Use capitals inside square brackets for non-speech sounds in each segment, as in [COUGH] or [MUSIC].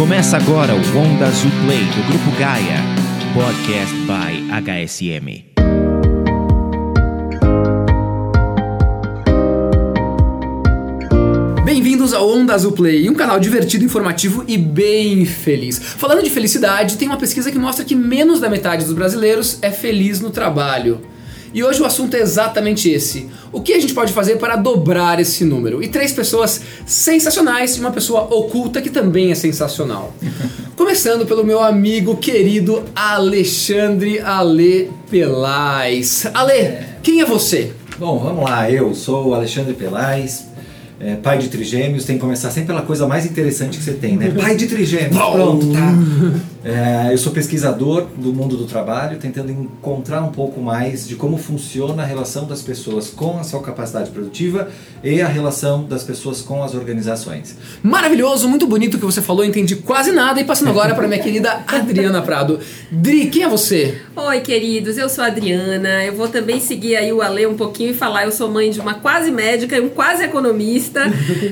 Começa agora o Onda Azul Play do Grupo Gaia, podcast by HSM. Bem-vindos ao Onda Azul Play, um canal divertido, informativo e bem feliz. Falando de felicidade, tem uma pesquisa que mostra que menos da metade dos brasileiros é feliz no trabalho. E hoje o assunto é exatamente esse. O que a gente pode fazer para dobrar esse número? E três pessoas sensacionais e uma pessoa oculta que também é sensacional. [LAUGHS] Começando pelo meu amigo querido Alexandre Ale Pelais. Ale, quem é você? Bom, vamos lá. Eu sou o Alexandre Pelais, é, pai de trigêmeos. Tem que começar sempre pela coisa mais interessante que você tem, né? Pai de trigêmeos. Pronto, tá. É, eu sou pesquisador do mundo do trabalho, tentando encontrar um pouco mais de como funciona a relação das pessoas com a sua capacidade produtiva e a relação das pessoas com as organizações. Maravilhoso, muito bonito o que você falou, entendi quase nada. E passando agora para minha querida Adriana Prado. Dri, quem é você? Oi, queridos, eu sou a Adriana. Eu vou também seguir aí o Ale um pouquinho e falar. Eu sou mãe de uma quase médica e um quase economista.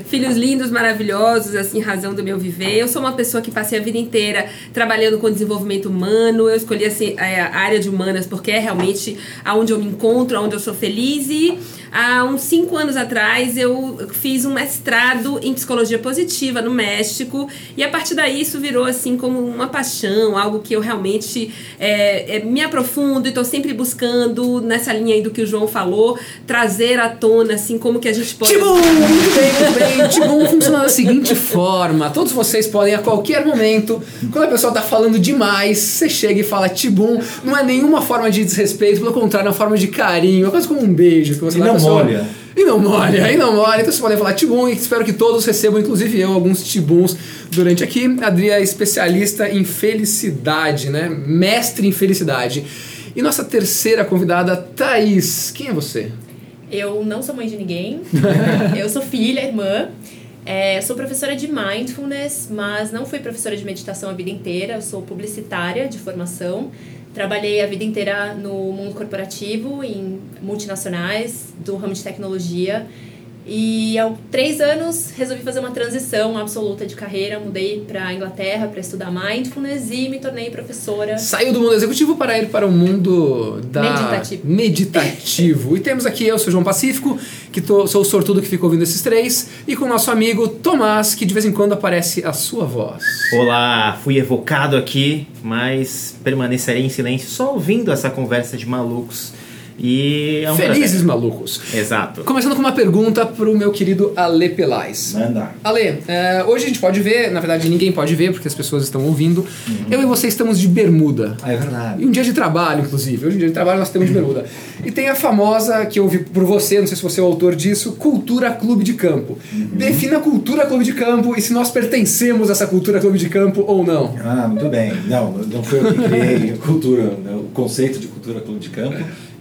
Filhos lindos, maravilhosos, assim, razão do meu viver. Eu sou uma pessoa que passei a vida inteira trabalhando com desenvolvimento humano. Eu escolhi assim, a área de humanas porque é realmente aonde eu me encontro, aonde eu sou feliz e há uns cinco anos atrás eu fiz um mestrado em psicologia positiva no México e a partir daí isso virou assim como uma paixão, algo que eu realmente é, é, me aprofundo e estou sempre buscando nessa linha aí do que o João falou, trazer à tona assim como que a gente pode... Tibum! Muito bem. Tibum funciona da seguinte forma, todos vocês podem a qualquer momento, quando a pessoa está falando demais, você chega e fala Tibum, não é nenhuma forma de desrespeito, pelo contrário, é uma forma de carinho, é quase como um beijo que você E dá não. Molha. E não molha, e não molha. Então vocês podem falar Tibum e espero que todos recebam, inclusive eu, alguns Tibuns durante aqui. A Adri é especialista em felicidade, né? Mestre em felicidade. E nossa terceira convidada, Thaís. Quem é você? Eu não sou mãe de ninguém. [LAUGHS] eu sou filha, irmã. É, sou professora de mindfulness, mas não fui professora de meditação a vida inteira. Eu sou publicitária de formação. Trabalhei a vida inteira no mundo corporativo, em multinacionais, do ramo de tecnologia. E há três anos resolvi fazer uma transição absoluta de carreira. Mudei para a Inglaterra para estudar mindfulness e me tornei professora. Saiu do mundo executivo para ir para o mundo da Meditativo. meditativo. e temos aqui eu, sou João Pacífico, que tô- sou o sortudo que ficou ouvindo esses três, e com o nosso amigo Tomás, que de vez em quando aparece a sua voz. Olá, fui evocado aqui, mas permanecerei em silêncio só ouvindo essa conversa de malucos. E é um Felizes malucos. prazer. Exato. Começando com uma pergunta pro meu querido Ale Pelais. Manda. Ale, é, hoje a gente pode ver, na verdade ninguém pode ver porque as pessoas estão ouvindo. Uhum. Eu e você estamos de bermuda. Ah, é E verdade. um dia de trabalho, inclusive. Hoje em dia de trabalho nós temos de bermuda. E tem a famosa, que eu ouvi por você, não sei se você é o autor disso, cultura clube de campo. Defina a cultura clube de campo e se nós pertencemos a essa cultura clube de campo ou não. Ah, muito bem. Não, não foi eu que criei a cultura, né, o conceito de cultura clube de campo.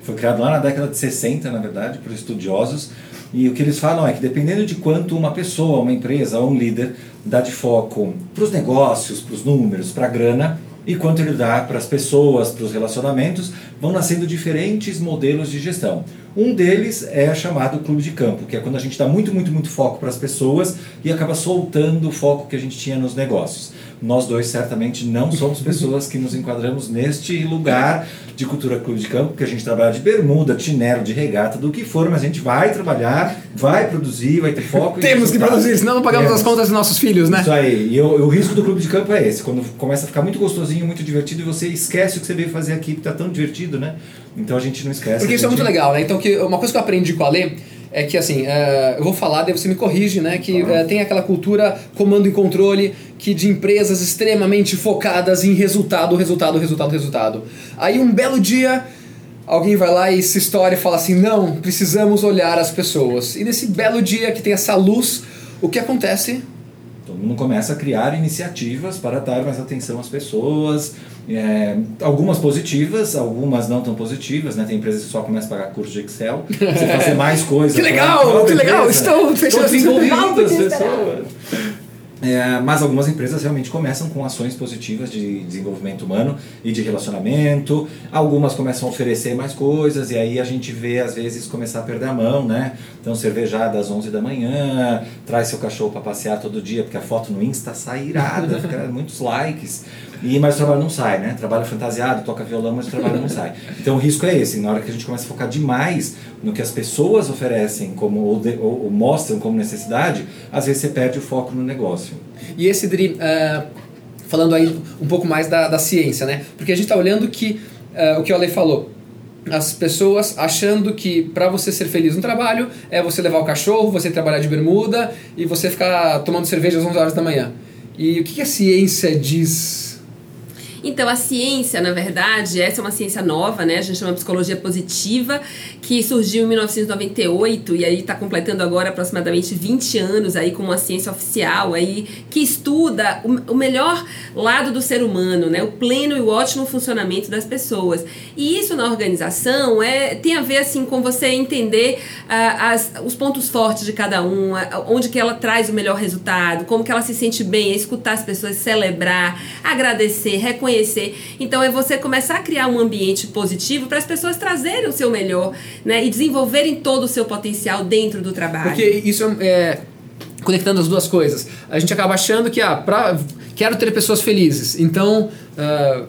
Foi criado lá na década de 60, na verdade, por estudiosos. E o que eles falam é que dependendo de quanto uma pessoa, uma empresa ou um líder dá de foco para os negócios, para os números, para a grana, e quanto ele dá para as pessoas, para os relacionamentos, vão nascendo diferentes modelos de gestão. Um deles é chamado clube de campo, que é quando a gente dá muito, muito, muito foco para as pessoas e acaba soltando o foco que a gente tinha nos negócios. Nós dois certamente não somos pessoas que nos enquadramos neste lugar de cultura clube de campo, porque a gente trabalha de bermuda, chinelo, de regata, do que for, mas a gente vai trabalhar, vai produzir, vai ter foco. Temos que produzir, senão não pagamos Temos. as contas dos nossos filhos, né? Isso aí. E o, o risco do clube de campo é esse. Quando começa a ficar muito gostosinho, muito divertido, e você esquece o que você veio fazer aqui, porque tá tão divertido, né? Então a gente não esquece. Porque isso é gente- muito legal, né? Então, que uma coisa que eu aprendi com a Lê é que, assim, é, eu vou falar, daí você me corrige, né? Que é, tem aquela cultura comando e controle que de empresas extremamente focadas em resultado, resultado, resultado, resultado. Aí, um belo dia, alguém vai lá e se estoura e fala assim, não, precisamos olhar as pessoas. E nesse belo dia que tem essa luz, o que acontece? Todo mundo começa a criar iniciativas para dar mais atenção às pessoas. é, algumas positivas, algumas não tão positivas, né? Tem empresas que só começam a pagar curso de Excel, você fazer [LAUGHS] mais coisas. Que legal, que legal, estou fechando as pessoas. É, mas algumas empresas realmente começam com ações positivas de desenvolvimento humano e de relacionamento. Algumas começam a oferecer mais coisas e aí a gente vê às vezes começar a perder a mão, né? Então cervejada às 11 da manhã, traz seu cachorro para passear todo dia porque a foto no Insta sai irada, [LAUGHS] fica muitos likes. E, mas o trabalho não sai, né? Trabalha fantasiado, toca violão, mas o trabalho não sai. Então o risco é esse, na hora que a gente começa a focar demais no que as pessoas oferecem como, ou, de, ou, ou mostram como necessidade, às vezes você perde o foco no negócio. E esse Dri, uh, falando aí um pouco mais da, da ciência, né? Porque a gente está olhando que uh, o que o Ale falou, as pessoas achando que para você ser feliz no trabalho é você levar o cachorro, você trabalhar de bermuda e você ficar tomando cerveja às 11 horas da manhã. E o que a ciência diz então, a ciência, na verdade, essa é uma ciência nova, né? A gente chama psicologia positiva, que surgiu em 1998 e aí está completando agora aproximadamente 20 anos aí com uma ciência oficial aí que estuda o, o melhor lado do ser humano, né? O pleno e o ótimo funcionamento das pessoas. E isso na organização é tem a ver assim com você entender uh, as, os pontos fortes de cada um, onde que ela traz o melhor resultado, como que ela se sente bem, escutar as pessoas, celebrar, agradecer, reconhecer conhecer. Então é você começar a criar um ambiente positivo para as pessoas trazerem o seu melhor, né? E desenvolverem todo o seu potencial dentro do trabalho. Porque isso é conectando as duas coisas. A gente acaba achando que ah, pra, quero ter pessoas felizes. Então, uh,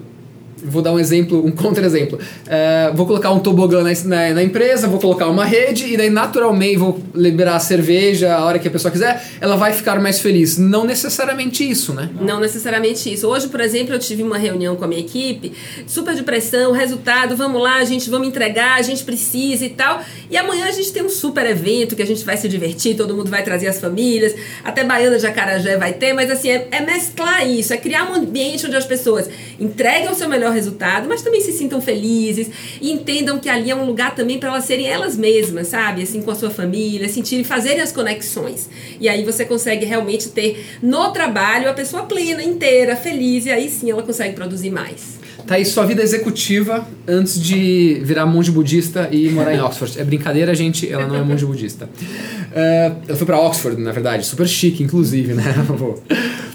vou dar um exemplo, um contra-exemplo. Uh, vou colocar um tobogã na, na, na, empresa, vou colocar uma rede e daí naturalmente vou liberar a cerveja a hora que a pessoa quiser, ela vai ficar mais feliz. Não necessariamente isso, né? Não necessariamente isso. Hoje, por exemplo, eu tive uma reunião com a minha equipe, super de pressão, resultado, vamos lá, a gente vamos entregar, a gente precisa e tal. E amanhã a gente tem um super evento que a gente vai se divertir, todo mundo vai trazer as famílias, até Baiana de Acarajé vai ter, mas assim, é, é mesclar isso, é criar um ambiente onde as pessoas entreguem o seu melhor resultado, mas também se sintam felizes e entendam que ali é um lugar também para elas serem elas mesmas, sabe? Assim, com a sua família, sentirem, fazerem as conexões. E aí você consegue realmente ter no trabalho a pessoa plena, inteira, feliz, e aí sim ela consegue produzir mais. Tá aí sua vida executiva antes de virar monge budista e morar em Oxford. É brincadeira, gente, ela não é monge budista. Uh, ela foi para Oxford, na verdade, super chique, inclusive, né? [LAUGHS]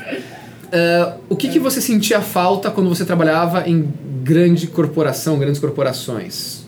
Uh, o que, que você sentia falta quando você trabalhava em grande corporação, grandes corporações?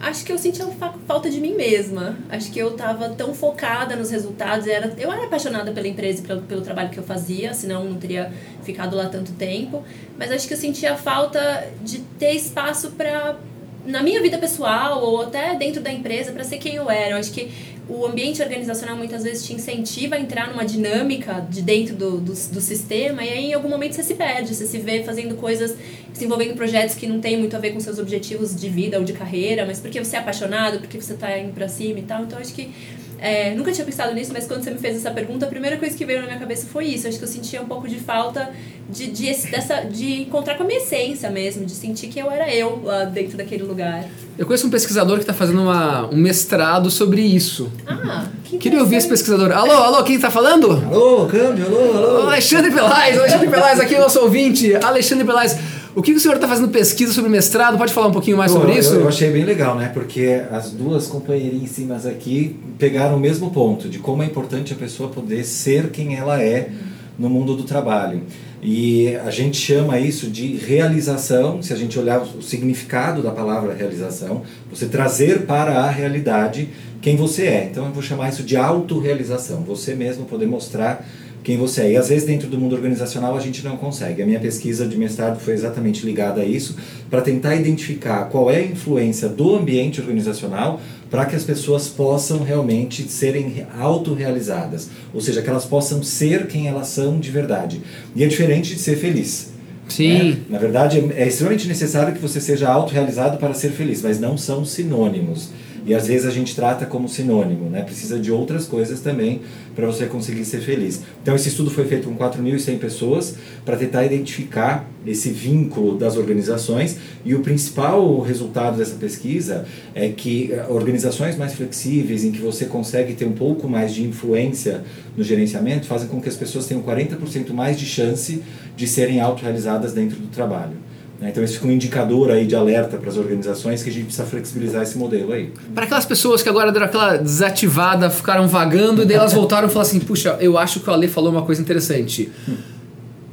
Acho que eu sentia falta de mim mesma. Acho que eu estava tão focada nos resultados. Era, eu era apaixonada pela empresa e pelo, pelo trabalho que eu fazia, senão não teria ficado lá tanto tempo. Mas acho que eu sentia falta de ter espaço para na minha vida pessoal ou até dentro da empresa para ser quem eu era. Eu acho que o ambiente organizacional muitas vezes te incentiva a entrar numa dinâmica de dentro do, do, do, sistema e aí em algum momento você se perde, você se vê fazendo coisas, se envolvendo em projetos que não tem muito a ver com seus objetivos de vida ou de carreira, mas porque você é apaixonado, porque você está indo para cima e tal. Então acho que é, nunca tinha pensado nisso, mas quando você me fez essa pergunta, a primeira coisa que veio na minha cabeça foi isso. Acho que eu sentia um pouco de falta de, de, dessa, de encontrar com a minha essência mesmo, de sentir que eu era eu lá dentro daquele lugar. Eu conheço um pesquisador que está fazendo uma, um mestrado sobre isso. Ah, que Queria ouvir esse pesquisador. Alô, alô, quem está falando? Alô, câmbio, alô, alô. Alexandre Pelais, Alexandre Pelais aqui, nosso ouvinte. Alexandre Pelais. O que o senhor está fazendo pesquisa sobre mestrado? Pode falar um pouquinho mais Pô, sobre isso? Eu, eu, achei bem legal, né? Porque as duas companheirinhas aqui pegaram o mesmo ponto de como é importante a pessoa poder ser quem ela é no mundo do trabalho. E a gente chama isso de realização, se a gente olhar o significado da palavra realização, você trazer para a realidade quem você é. Então eu vou chamar isso de autorrealização, você mesmo poder mostrar quem você é. E às vezes dentro do mundo organizacional a gente não consegue. A minha pesquisa de mestrado foi exatamente ligada a isso, para tentar identificar qual é a influência do ambiente organizacional para que as pessoas possam realmente serem autorrealizadas, ou seja, que elas possam ser quem elas são de verdade. E é diferente de ser feliz. Sim. Né? Na verdade, é, é extremamente necessário que você seja autorrealizado para ser feliz, mas não são sinônimos. E às vezes a gente trata como sinônimo, né? Precisa de outras coisas também para você conseguir ser feliz. Então esse estudo foi feito com 4.100 pessoas para tentar identificar esse vínculo das organizações e o principal resultado dessa pesquisa é que eh, organizações mais flexíveis, em que você consegue ter um pouco mais de influência no gerenciamento, fazem com que as pessoas tenham 40% mais de chance de serem autorrealizadas dentro do trabalho. Né? Então esse fica um indicador aí de alerta para as organizações que a gente precisa flexibilizar esse modelo aí. Para aquelas pessoas que agora deram aquela desativada, ficaram vagando e daí elas voltaram e falaram assim: puxa, eu acho que o Ale falou uma coisa interessante.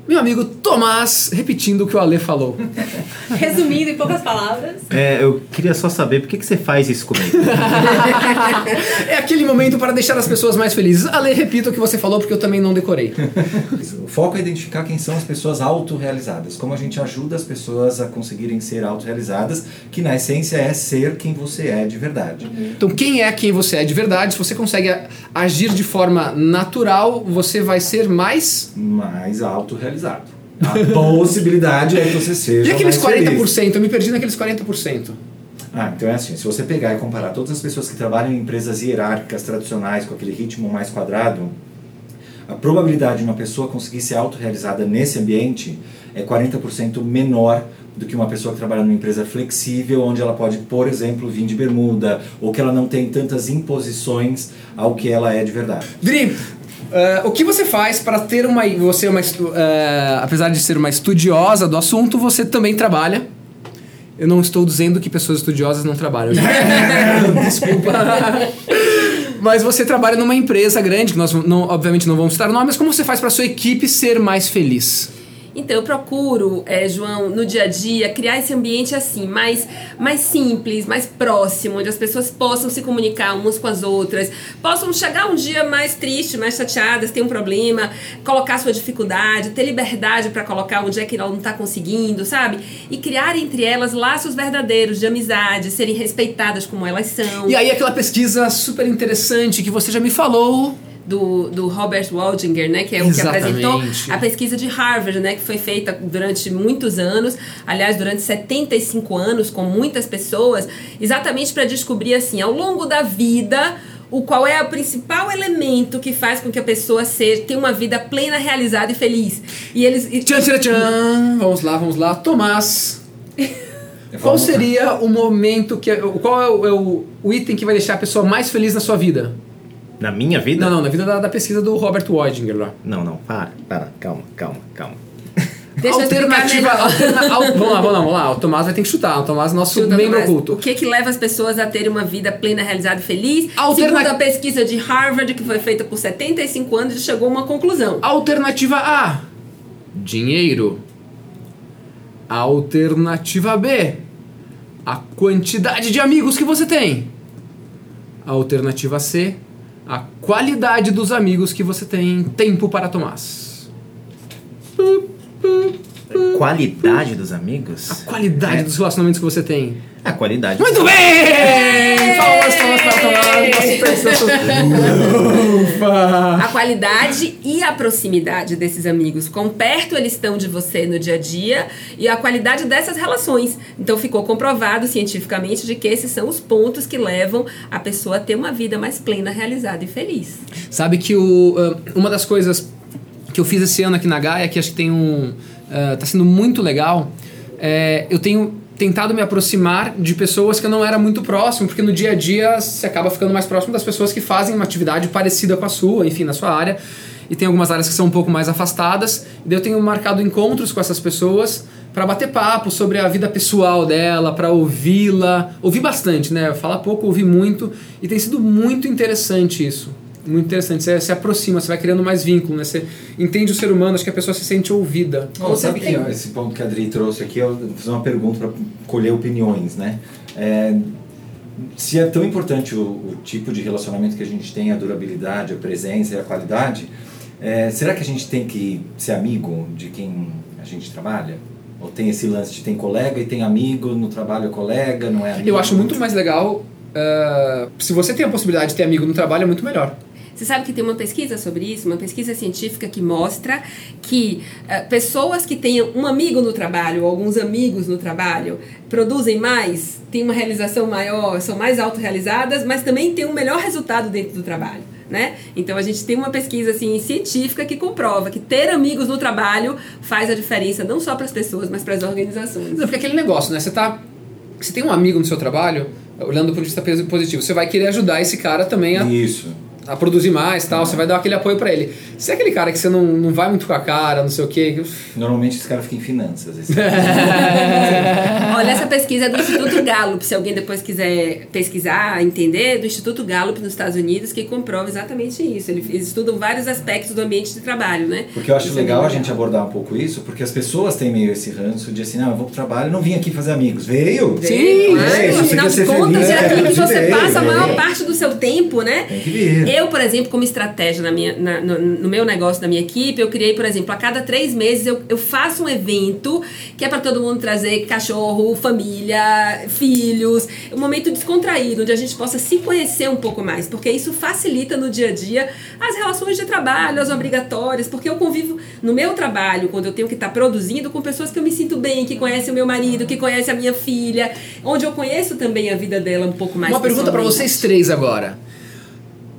Meu amigo Tomás, repetindo o que o Ale falou. [LAUGHS] Resumindo em poucas palavras. É, eu queria só saber por que, que você faz isso comigo. [LAUGHS] é aquele momento para deixar as pessoas mais felizes. Ale, repita o que você falou porque eu também não decorei. O foco é identificar quem são as pessoas autorrealizadas, como a gente ajuda as pessoas a conseguirem ser autorrealizadas, que na essência é ser quem você é de verdade. Então, quem é quem você é de verdade, se você consegue agir de forma natural, você vai ser mais. Mais autorrealizado. A [LAUGHS] possibilidade é que você seja. E aqueles mais 40%? feliz. Eu me perdi naqueles 40%. Ah, então é assim, se você pegar e comparar todas as pessoas que trabalham em empresas hierárquicas tradicionais, com aquele ritmo mais quadrado, a probabilidade de uma pessoa conseguir ser autorrealizada nesse ambiente é 40% menor do que uma pessoa que trabalha numa empresa flexível, onde ela pode, por exemplo, vir de bermuda, ou que ela não tem tantas imposições ao que ela é de verdade. Dri, Uh, o que você faz para ter uma. Você é uma. Uh, apesar de ser uma estudiosa do assunto, você também trabalha. Eu não estou dizendo que pessoas estudiosas não trabalham. [LAUGHS] Desculpa. Mas você trabalha numa empresa grande, que nós não, obviamente não vamos citar nomes, como você faz para sua equipe ser mais feliz? Então, eu procuro, é, João, no dia a dia, criar esse ambiente assim, mais, mais simples, mais próximo, onde as pessoas possam se comunicar umas com as outras, possam chegar um dia mais triste, mais chateadas, ter um problema, colocar sua dificuldade, ter liberdade para colocar onde é que ela não está conseguindo, sabe? E criar entre elas laços verdadeiros de amizade, serem respeitadas como elas são. E aí, aquela pesquisa super interessante que você já me falou do, do Robert Waldinger, né, que é o Exatamente. que apresentou a pesquisa de Harvard, né, que foi feita durante muitos anos, aliás, durante 75 anos com muitas pessoas, exatamente para descobrir assim, ao longo da vida, o qual é o principal elemento que faz com que a pessoa seja tenha uma vida plena, realizada e feliz. E eles e- Tchan, tchan, tchan. Vamos lá, vamos lá. Tomás, qual Vamos lá. seria o momento que. Qual é o, é o- o item que vai deixar a pessoa mais feliz na sua vida? Na minha vida? Não, não, na vida da, da pesquisa do Robert Waldinger lá. Não, não, para, para, calma, calma, calma. [LAUGHS] Deixa Alternativa. melhor. alterna- al- vamos lá, vamos lá, vamos lá. O Tomás vai ter que chutar. O Tomás é nosso Chuta, membro Tomás. oculto. O que que leva as pessoas a terem uma vida plena, realizada e feliz? Alterna- Segundo a pesquisa de Harvard, que foi feita por 75 anos, chegou a uma conclusão. Alternativa A: dinheiro. Alternativa B: a quantidade de amigos que você tem. Alternativa C: a qualidade dos amigos que você tem. Tempo para Tomás. Qualidade dos amigos? A qualidade dos relacionamentos que você tem. A qualidade. Muito bem! Palmas, [LAUGHS] Ufa! A qualidade e a proximidade desses amigos. Quão perto eles estão de você no dia a dia e a qualidade dessas relações. Então ficou comprovado cientificamente de que esses são os pontos que levam a pessoa a ter uma vida mais plena, realizada e feliz. Sabe que o, ah, uma das coisas que eu fiz esse ano aqui na Gaia, que acho que tem um. Ah, tá sendo muito legal, é, eu tenho tentado me aproximar de pessoas que eu não era muito próximo, porque no dia a dia você acaba ficando mais próximo das pessoas que fazem uma atividade parecida com a sua, enfim, na sua área. E tem algumas áreas que são um pouco mais afastadas. E eu tenho marcado encontros com essas pessoas para bater papo sobre a vida pessoal dela, para ouvi-la. Ouvir bastante, né? Falar pouco, ouvir muito. E tem sido muito interessante isso. Muito interessante. Você se aproxima, você vai criando mais vínculo, né? Você entende o ser humano, acho que a pessoa se sente ouvida. Bom, sabe que esse ponto que a Adri trouxe aqui, eu vou fazer uma pergunta para colher opiniões, né? É, se é tão importante o, o tipo de relacionamento que a gente tem, a durabilidade, a presença e a qualidade, é, será que a gente tem que ser amigo de quem a gente trabalha? Ou tem esse lance de tem colega e tem amigo, no trabalho é colega, não é amigo? Eu acho muito mais legal. ah, se você tem a possibilidade de ter amigo no trabalho, é muito melhor. Você sabe que tem uma pesquisa sobre isso, uma pesquisa científica que mostra que eh, pessoas que tenham um amigo no trabalho, ou alguns amigos no trabalho, produzem mais, têm uma realização maior, são mais autorrealizadas, mas também têm um melhor resultado dentro do trabalho. Né? Então a gente tem uma pesquisa assim, científica que comprova que ter amigos no trabalho faz a diferença não só para as pessoas, mas para as organizações. Não, porque aquele negócio, né? Você tá. Você tem um amigo no seu trabalho, olhando de vista positivo, você vai querer ajudar esse cara também a Isso. A produzir mais tal, você vai dar aquele apoio pra ele. Se é aquele cara que você não, não vai muito com a cara, não sei o quê. Normalmente esse cara fica em finanças. Esse [LAUGHS] Olha, essa pesquisa é do Instituto Gallup, se alguém depois quiser pesquisar, entender, do Instituto Gallup nos Estados Unidos, que comprova exatamente isso. Eles estudam vários aspectos do ambiente de trabalho, né? Porque eu acho Isso é legal bem a gente abordar um pouco isso, porque as pessoas têm meio esse ranço de assim, não, eu vou pro trabalho, não vim aqui fazer amigos. Veio? Sim, Claro, É, afinal você de contas, feliz, é é, aquilo que você ver, passa a maior é. parte do seu tempo, né? Tem que vir. Eu, por exemplo, como estratégia na minha, na- no, no meu negócio, na minha equipe, eu criei, por exemplo, a cada três meses eu, eu faço um evento que é para todo mundo trazer cachorro, família, filhos, um momento descontraído, onde a gente possa se conhecer um pouco mais, porque isso facilita no dia a dia as relações de trabalho, as obrigatórias, porque eu convivo no meu trabalho, quando eu tenho que estar produzindo, com pessoas que eu me sinto bem, que conhecem o meu marido, que conhecem a minha filha, onde eu conheço também a vida dela um pouco mais Uma pergunta pra pessoalmente. vocês três agora.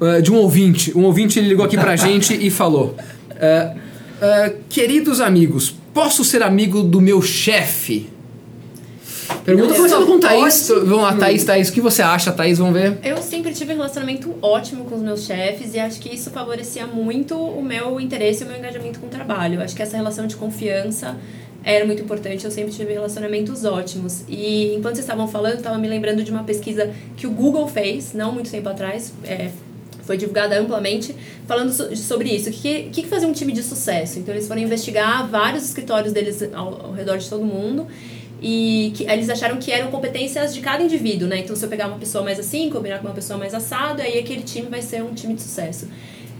Uh, de um ouvinte. Um ouvinte ele ligou aqui pra [LAUGHS] gente e falou: uh, uh, Queridos amigos, posso ser amigo do meu chefe? Pergunta começando só com Thaís. Vamos lá, Thaís, Thaís, o que você acha, Thaís? Vamos ver. Eu sempre tive um relacionamento ótimo com os meus chefes e acho que isso favorecia muito o meu interesse e o meu engajamento com o trabalho. Acho que essa relação de confiança era muito importante. Eu sempre tive relacionamentos ótimos. E enquanto vocês estavam falando, eu estava me lembrando de uma pesquisa que o Google fez, não muito tempo atrás, é, foi divulgada amplamente, falando so- sobre isso. O que, que, fazia um time de sucesso? Então, eles foram investigar vários escritórios deles ao, ao redor de todo mundo e que eles acharam que eram competências de cada indivíduo, né? Então, se eu pegar uma pessoa mais assim, combinar com uma pessoa mais assado, aí aquele time vai ser um time de sucesso.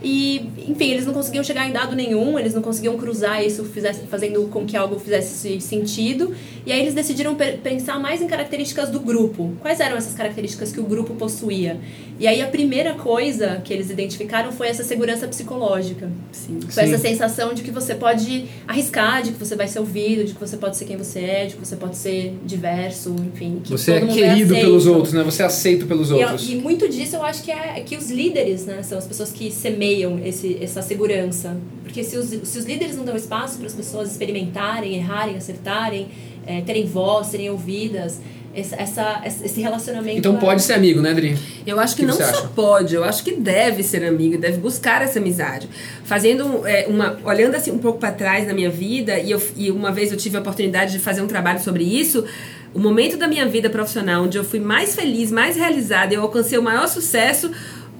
E, enfim, eles não conseguiam chegar em dado nenhum, eles não conseguiam cruzar isso, fizesse, fazendo com que algo fizesse sentido. E aí eles decidiram pe- pensar mais em características do grupo. Quais eram essas características que o grupo possuía? E aí a primeira coisa que eles identificaram foi essa segurança psicológica. Sim. Foi Sim. essa sensação de que você pode arriscar, de que você vai ser ouvido, de que você pode ser quem você é, de que você pode ser diverso, enfim. Que Você é mundo querido aceito. pelos outros, né? Você é aceito pelos E, outros. e muito disso eu acho que é que os líderes, né, são as pessoas que semeiam esse, essa segurança. Porque se os, se os líderes não dão espaço para as pessoas experimentarem, errarem, acertarem, eh, terem voz, serem ouvidas, essa, essa, esse relacionamento. Então é- pode ser amigo, né, Adri? Eu acho que, que não só acha? pode, eu acho que deve ser amigo, deve buscar essa amizade. Fazendo é, uma. Olhando assim um pouco para trás na minha vida, e, eu, e uma vez eu tive a oportunidade de fazer um trabalho sobre isso. O momento da minha vida profissional onde eu fui mais feliz, mais realizada, eu alcancei o maior sucesso.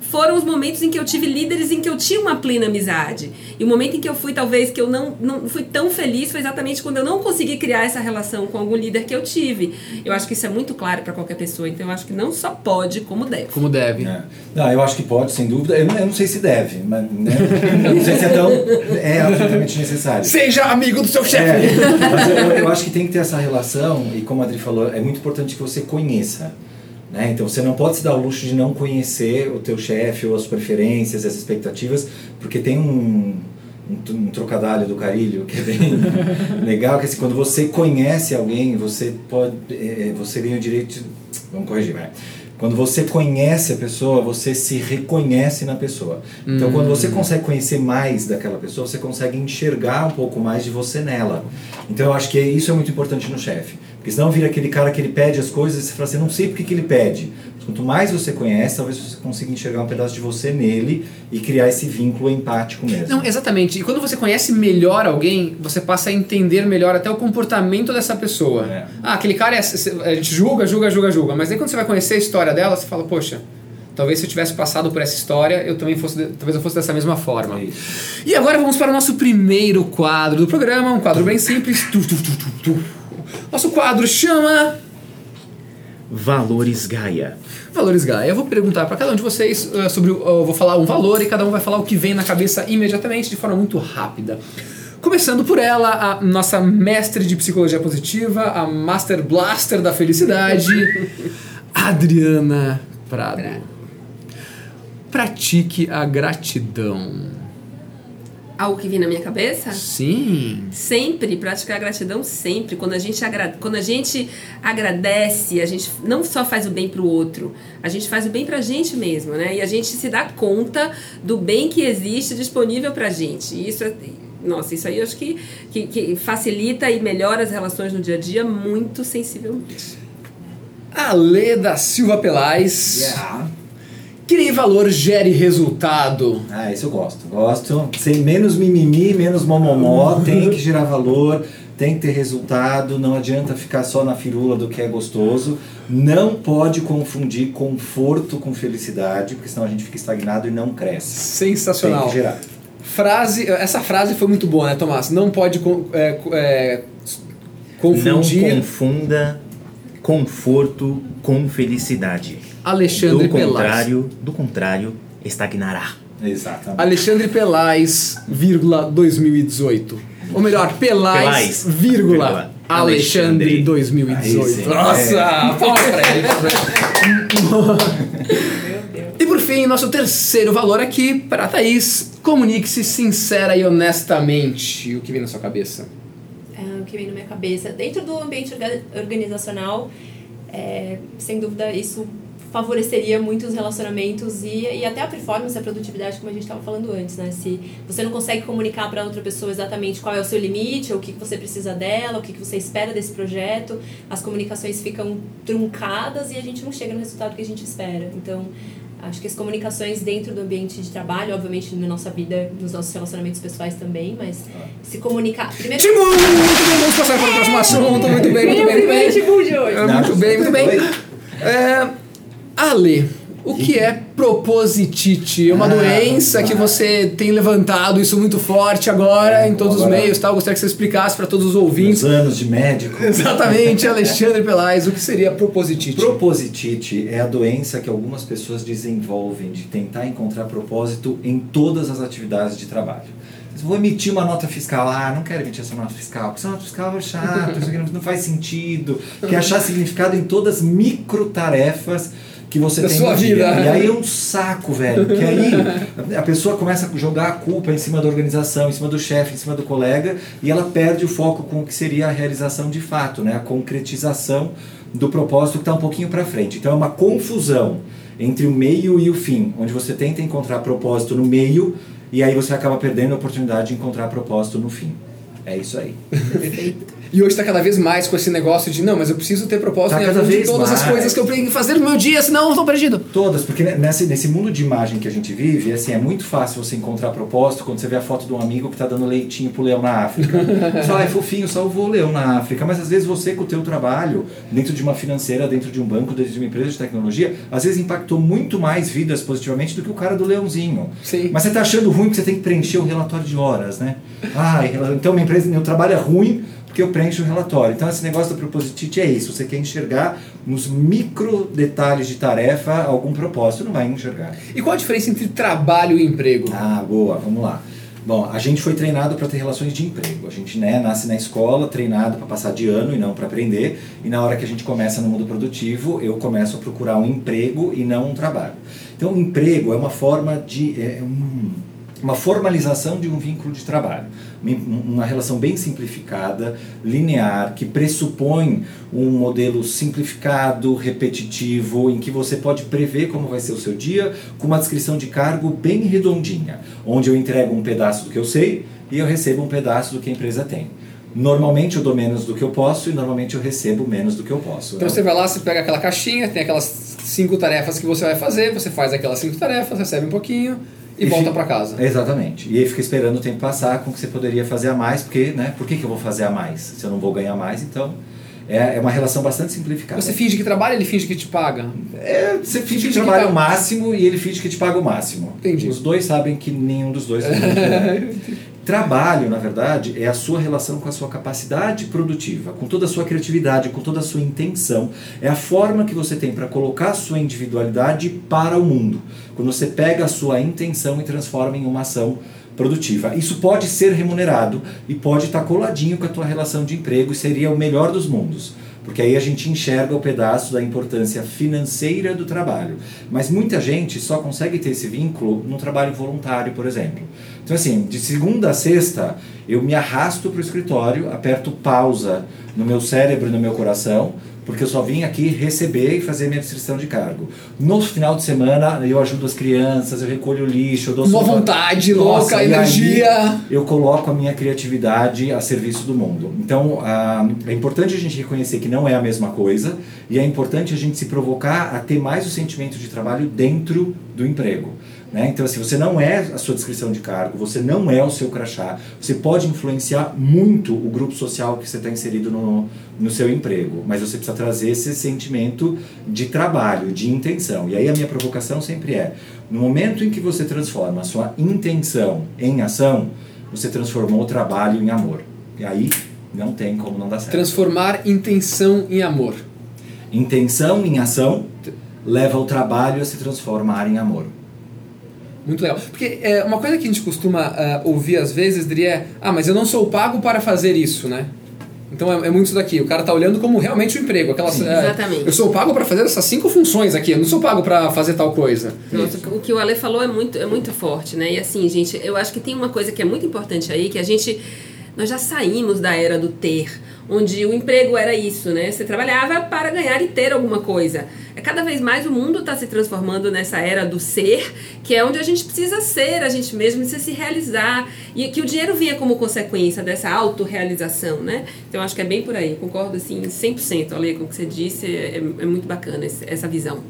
Foram os momentos em que eu tive líderes em que eu tinha uma plena amizade. E o momento em que eu fui, talvez, que eu não, não fui tão feliz foi exatamente quando eu não consegui criar essa relação com algum líder que eu tive. Eu acho que isso é muito claro para qualquer pessoa. Então eu acho que não só pode, como deve. Como deve. É. Não, eu acho que pode, sem dúvida. Eu não, eu não sei se deve, mas né? eu não sei se é tão. É absolutamente necessário. Seja amigo do seu chefe! É, mas eu, eu acho que tem que ter essa relação, e como a Adri falou, é muito importante que você conheça. Né? Então você não pode se dar o luxo de não conhecer o teu chefe ou as preferências, as expectativas, porque tem um, um, um trocadilho do carilho que é bem [LAUGHS] legal, que assim, quando você conhece alguém, você pode. é, você ganha o direito. de- Vamos corrigir, vai. Quando você conhece a pessoa, você se reconhece na pessoa. Então, quando você consegue conhecer mais daquela pessoa, você consegue enxergar um pouco mais de você nela. Então, eu acho que isso é muito importante no chefe. Porque senão vira aquele cara que ele pede as coisas e você fala assim, não sei porque que ele pede. Mas quanto mais você conhece, talvez você consiga enxergar um pedaço de você nele e criar esse vínculo empático mesmo. Não, exatamente. E quando você conhece melhor alguém, você passa a entender melhor até o comportamento dessa pessoa. É. Ah, aquele cara é. A gente julga, julga, julga, julga. Mas aí quando você vai conhecer a história dela, você fala, poxa, talvez se eu tivesse passado por essa história, eu também fosse. Talvez eu fosse dessa mesma forma. É. E agora vamos para o nosso primeiro quadro do programa, um quadro bem simples. Tu, tu, tu, tu, tu. Nosso quadro chama Valores Gaia. Valores Gaia. Eu vou perguntar para cada um de vocês uh, sobre. o- Eu vou falar um valor e cada um vai falar o que vem na cabeça imediatamente, de forma muito rápida. Começando por ela, a nossa mestre de psicologia positiva, a Master Blaster da felicidade, [LAUGHS] Adriana Prado. Pratique a gratidão. Algo que vem na minha cabeça? Sim. Sempre, praticar a gratidão sempre. Quando a gente, agra quando a gente agradece, a gente não só faz o bem pro outro, a gente faz o bem pra gente mesmo, né? E a gente se dá conta do bem que existe disponível pra gente. E isso é. Nossa, isso aí eu acho que, que, que facilita e melhora as relações no dia a dia muito sensivelmente. Ale da Silva Pelais. Crie valor, gere resultado. Ah, isso eu gosto. Gosto. Sem menos mimimi, menos momomó, [LAUGHS] tem que gerar valor, tem que ter resultado, não adianta ficar só na firula do que é gostoso. Não pode confundir conforto com felicidade, porque senão a gente fica estagnado e não cresce. Tem Sensacional. que gerar. Frase, essa frase foi muito boa, né, Tomás? Não pode é, é, confundir Não confunda conforto com felicidade. Alexandre do Pelaz. contrário, do contrário, estagnará. Exatamente. Alexandre Pelais, vírgula 2018. Ou melhor, Pelais, Pelais, vírgula, vírgula, Alexandre Alexandre. 2018. Aí sim. Nossa, É. pra ele. Meu Deus. E por fim, nosso terceiro valor aqui para Thaís. Comunique-se sincera e honestamente. O que vem na sua cabeça? É, o que vem na minha cabeça. Dentro do ambiente orga- organizacional, é, sem dúvida, isso favoreceria muito os relacionamentos e, e até a performance, a produtividade, como a gente estava falando antes, né? Se você não consegue comunicar para outra pessoa exatamente qual é o seu limite, ou o que, que você precisa dela, o que, que você espera desse projeto, as comunicações ficam truncadas e a gente não chega no resultado que a gente espera. Então, acho que as comunicações dentro do ambiente de trabalho, obviamente na nossa vida, nos nossos relacionamentos pessoais também, mas se comunicar. Primeiro, Timbu! Muito bem, vamos passar para o próximo assunto. Muito bem, muito bem, muito bem. Timbu de hoje. Muito bem, muito bem. É, Ale, o que é propositite? É uma Ah, doença que você tem levantado isso muito forte agora em todos os Agora- meios, tal. Gostaria que você explicasse para todos os ouvintes. anos de médico. [LAUGHS] Exatamente, Alexandre Pelais, o que seria propositite? Propositite é a doença que algumas pessoas desenvolvem de tentar encontrar propósito em todas as atividades de trabalho. Vou emitir uma nota fiscal. Ah, não quero emitir essa nota fiscal, porque essa nota fiscal é chata, isso aqui não- não faz sentido. Quer achar significado em todas as micro tarefas que você Da tem sua dia. vida. E aí é um saco, velho. Que aí [LAUGHS] a pessoa começa a jogar a culpa em cima da organização, em cima do chefe, em cima do colega, e ela perde o foco com o que seria a realização de fato, né? A concretização do propósito que está um pouquinho para frente. Então é uma confusão entre o meio e o fim, onde você tenta encontrar propósito no meio e aí você acaba perdendo a oportunidade de encontrar propósito no fim. É isso aí. E hoje está cada vez mais com esse negócio de não, mas eu preciso ter propósito Tá em cada vez todas as mais. coisas que eu tenho que fazer no meu dia, senão eu estou perdido. Todas, porque nesse, nesse mundo de imagem que a gente vive, assim, é muito fácil você encontrar propósito quando você vê a foto de um amigo que está dando leitinho pro leão na África. [LAUGHS] Você fala, ai, fofinho, salvou o leão na África. Mas às vezes você, com o teu trabalho, dentro de uma financeira, dentro de um banco, dentro de uma empresa de tecnologia, às vezes impactou muito mais vidas positivamente do que o cara do leãozinho. Sim. Mas você tá achando ruim porque você tem que preencher o relatório de horas, né? Ai, então minha empresa, meu trabalho é ruim porque eu preencho o relatório. Então esse negócio da propositite é isso. Você quer enxergar nos micro detalhes de tarefa algum propósito, não vai enxergar. E qual a diferença entre trabalho e emprego? Ah, boa, vamos lá. Bom, a gente foi treinado para ter relações de emprego. A gente né, nasce na escola treinado para passar de ano e não para aprender. E na hora que a gente começa no mundo produtivo, eu começo a procurar um emprego e não um trabalho. Então, emprego é uma forma de. É um, uma formalização de um vínculo de trabalho. Uma- relação bem simplificada, linear, que pressupõe um modelo simplificado, repetitivo, em que você pode prever como vai ser o seu dia, com uma descrição de cargo bem redondinha, onde eu entrego um pedaço do que eu sei e eu recebo um pedaço do que a empresa tem. Normalmente eu dou menos do que eu posso e normalmente eu recebo menos do que eu posso. Então né? você vai lá, você pega aquela caixinha, tem aquelas cinco tarefas que você vai fazer, você faz aquelas cinco tarefas, recebe um pouquinho e, volta fica- para casa. Exatamente. E aí fica esperando o tempo passar com o que você poderia fazer a mais, porque, né? Por que, que eu vou fazer a mais? Se eu não vou ganhar mais, então. É, é uma relação bastante simplificada. Você finge que trabalha, ele finge que te paga. É, você finge que Finge que trabalha tá- o máximo e ele finge que te paga o máximo. Entendi. Os dois sabem que nenhum dos dois que [LAUGHS] é. Trabalho, na verdade, é a sua relação com a sua capacidade produtiva, com toda a sua criatividade, com toda a sua intenção. É a forma que você tem para colocar a sua individualidade para o mundo. Quando você pega a sua intenção e transforma em uma ação produtiva. Isso pode ser remunerado e pode estar coladinho com a tua relação de emprego e seria o melhor dos mundos. Porque aí a gente enxerga o pedaço da importância financeira do trabalho. Mas muita gente só consegue ter esse vínculo no trabalho voluntário, por exemplo. Então, assim, de segunda a sexta, eu me arrasto para o escritório, aperto pausa no meu cérebro e no meu coração, porque eu só vim aqui receber e fazer minha descrição de cargo. No final de semana, eu ajudo as crianças, eu recolho lixo, eu dou Uma vontade Nossa, louca, energia. eu coloco a minha criatividade a serviço do mundo. Então, ah, é importante a gente reconhecer que não é a mesma coisa e é importante a gente se provocar a ter mais o sentimento de trabalho dentro do emprego. Né? Então, assim, você não é a sua descrição de cargo, você não é o seu crachá, você pode influenciar muito o grupo social que você está inserido no, no seu emprego, mas você precisa trazer esse sentimento de trabalho, de intenção. E aí a minha provocação sempre é: no momento em que você transforma a sua intenção em ação, você transformou o trabalho em amor. E aí não tem como não dar certo. Transformar intenção em amor. Intenção em ação leva o trabalho a se transformar em amor. Muito legal. Porque é, uma coisa que a gente costuma ah, ouvir às vezes, Dri, é ah, mas eu não sou pago para fazer isso, né? Então é, é muito isso daqui. O cara tá olhando como realmente o emprego. Aquelas, Sim. é, Exatamente. eu sou pago para fazer essas cinco funções aqui. Eu não sou pago para fazer tal coisa. Nossa, o que o Ale falou é muito, é muito forte, né? E assim, gente, eu acho que tem uma coisa que é muito importante aí, que a gente. Nós já saímos da era do ter, onde o emprego era isso, né? Você trabalhava para ganhar e ter alguma coisa. É cada vez mais o mundo está se transformando nessa era do ser, que é onde a gente precisa ser a gente mesmo, precisa se realizar. E que o dinheiro vinha como consequência dessa autorrealização, né? Então acho que é bem por aí. Concordo assim 100%, Ale, com o que você disse. É, é muito bacana essa visão.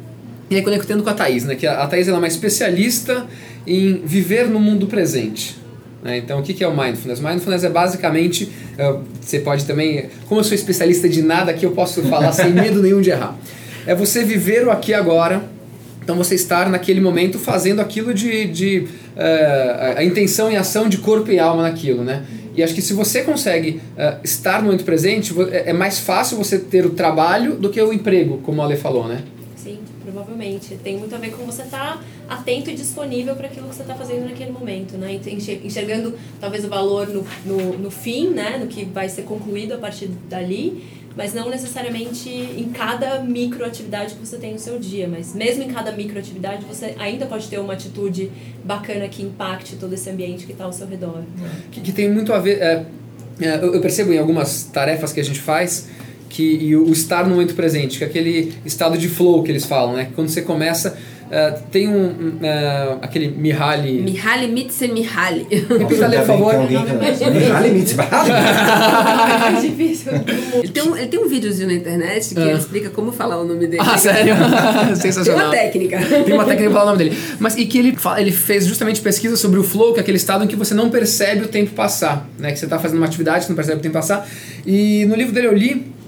E aí conectando com a Thaís, né? Que a Thaís ela é uma especialista em viver no mundo presente. né? Então, o que que é o Mindfulness? Mindfulness é basicamente, eh, você pode também, como eu sou especialista de nada aqui, eu posso falar sem [LAUGHS] medo nenhum de errar. É você viver o aqui e agora, então você estar naquele momento fazendo aquilo de, de eh, a- intenção e ação de corpo e alma naquilo, né? E acho que se você consegue eh, estar no momento presente, é é mais fácil você ter o trabalho do que o emprego, como a Ale falou, né? Sim, provavelmente. Tem muito a ver com você estar atento e disponível para aquilo que você está fazendo naquele momento, né? Enxergando talvez o valor no, no, no fim, né? No que vai ser concluído a partir dali, mas não necessariamente em cada microatividade que você tem no seu dia. Mas mesmo em cada microatividade, você ainda pode ter uma atitude bacana que impacte todo esse ambiente que está ao seu redor. que, que tem muito a ver. é, é, eu percebo em algumas tarefas que a gente faz que o estar no momento presente, que é aquele estado de flow que eles falam, né? Que Quando você começa, é, tem um, é, aquele Mihaly. Mihaly Csikszentmihalyi. Repita, Ale, por favor. Tem Mihaly Csikszentmihalyi. [LAUGHS] é difícil. Ele tem, um, ele tem um videozinho na internet que ele explica como falar o nome dele. Ah, [LAUGHS] sério? Tem Sensacional. uma técnica. Tem uma técnica para falar o nome dele. Mas e que ele, ele fez justamente pesquisa sobre o flow, que é aquele estado em que você não percebe o tempo passar, né? Que você está fazendo uma atividade, você não percebe o tempo passar. E no livro dele eu li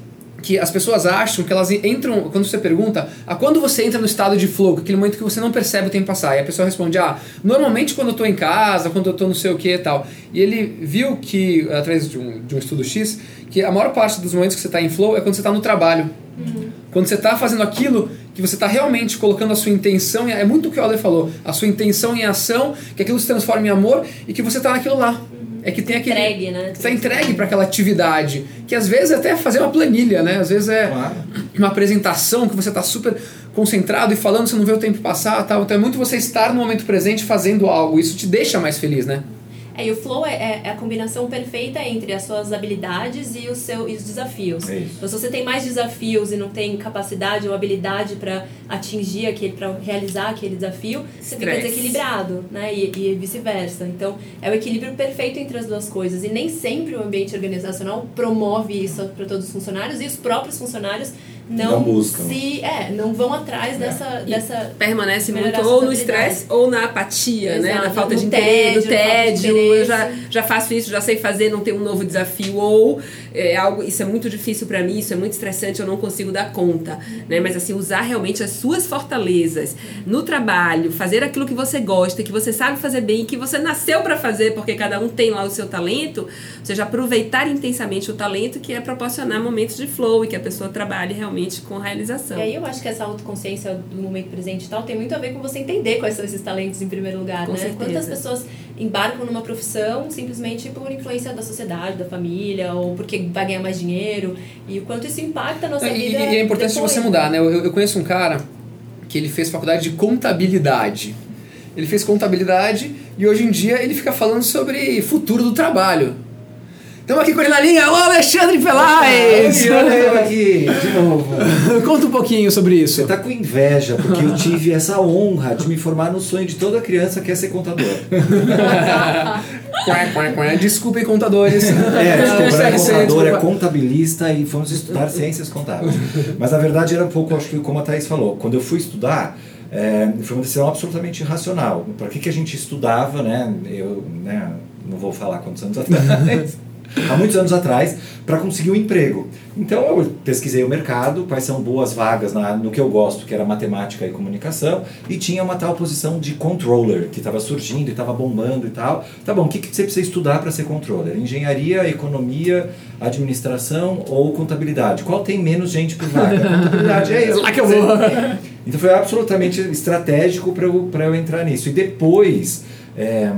que as pessoas acham que elas entram, quando você pergunta, a quando você entra no estado de flow, aquele momento que você não percebe o tempo passar, e a pessoa responde, ah, normalmente quando eu tô em casa, quando eu tô não sei o que e tal. E ele viu que, através de um, de um estudo X, que a maior parte dos momentos que você está em flow é quando você está no trabalho. Quando você está fazendo aquilo que você está realmente colocando a sua intenção, é muito o que o Ale falou, a sua intenção em ação, que aquilo se transforma em amor e que você está naquilo lá. É que tem aquele. Entregue, né? Você está entregue para aquela atividade, que às vezes é até fazer uma planilha, né? Às vezes é Claro. uma apresentação que você está super concentrado e falando, você não vê o tempo passar tal. Então é muito você estar no momento presente fazendo algo. Isso te deixa mais feliz, né? É, e o flow é, é- é a combinação perfeita entre as suas habilidades e, o seu, e os desafios. É. Então, se você tem mais desafios e não tem capacidade ou habilidade para atingir aquele, para realizar aquele desafio, você fica Estresse. desequilibrado, né? E, e vice-versa. Então, é o equilíbrio perfeito entre as duas coisas. E nem sempre o ambiente organizacional promove isso para todos os funcionários e os próprios funcionários não, Não buscam. se é, não vão atrás dessa, dessa Permanece muito ou no estresse ou na apatia, né? Exato, Na falta no de interesse, no tédio, de tédio. Eu já, já faço isso, já sei fazer, não tem um novo desafio. Ou é algo, isso é muito difícil pra mim, isso é muito estressante, eu não consigo dar conta. Né? Mas assim, usar realmente as suas fortalezas no trabalho, fazer aquilo que você gosta, que você sabe fazer bem, que você nasceu pra fazer, porque cada um tem lá o seu talento, ou seja, aproveitar intensamente o talento que é proporcionar momentos de flow e que a pessoa trabalhe realmente com realização. E aí eu acho que essa autoconsciência do momento presente e tal tem muito a ver com você entender quais são esses talentos em primeiro lugar, Com né? certeza. Quantas pessoas embarcam numa profissão simplesmente por influência da sociedade, da família, ou porque vai ganhar mais dinheiro, e o quanto isso impacta a nossa E, vida. e é importante depois. você mudar, né? Eu, eu conheço um cara que ele fez faculdade de contabilidade. ele fez contabilidade e hoje em dia ele fica falando sobre futuro do trabalho. Estamos aqui com ele na linha. Alô, Alexandre Pelais! Olha eu aqui, de novo. [LAUGHS] Conta um pouquinho sobre isso. Você tá com inveja, porque eu tive essa honra de me formar no sonho de toda criança que é ser contador. [LAUGHS] Desculpem, contadores. É, [LAUGHS] desculpa, é contador, é contabilista e fomos estudar ciências contábeis. Mas na verdade era um pouco, acho que como a Thaís falou, quando eu fui estudar, é, foi uma decisão absolutamente irracional. Para que, que a gente estudava, né? Eu né, não vou falar quantos anos atrás. Há muitos anos atrás, para conseguir um emprego. Então eu pesquisei o mercado, quais são boas vagas na, no que eu gosto, que era matemática e comunicação, e tinha uma tal posição de controller, que estava surgindo e estava bombando e tal. Tá bom, o que, que você precisa estudar para ser controller? Engenharia, economia, administração ou contabilidade? Qual tem menos gente por vaga? [LAUGHS] Contabilidade é isso. Lá que eu vou. Então foi absolutamente estratégico para eu, pra eu entrar nisso. E depois é,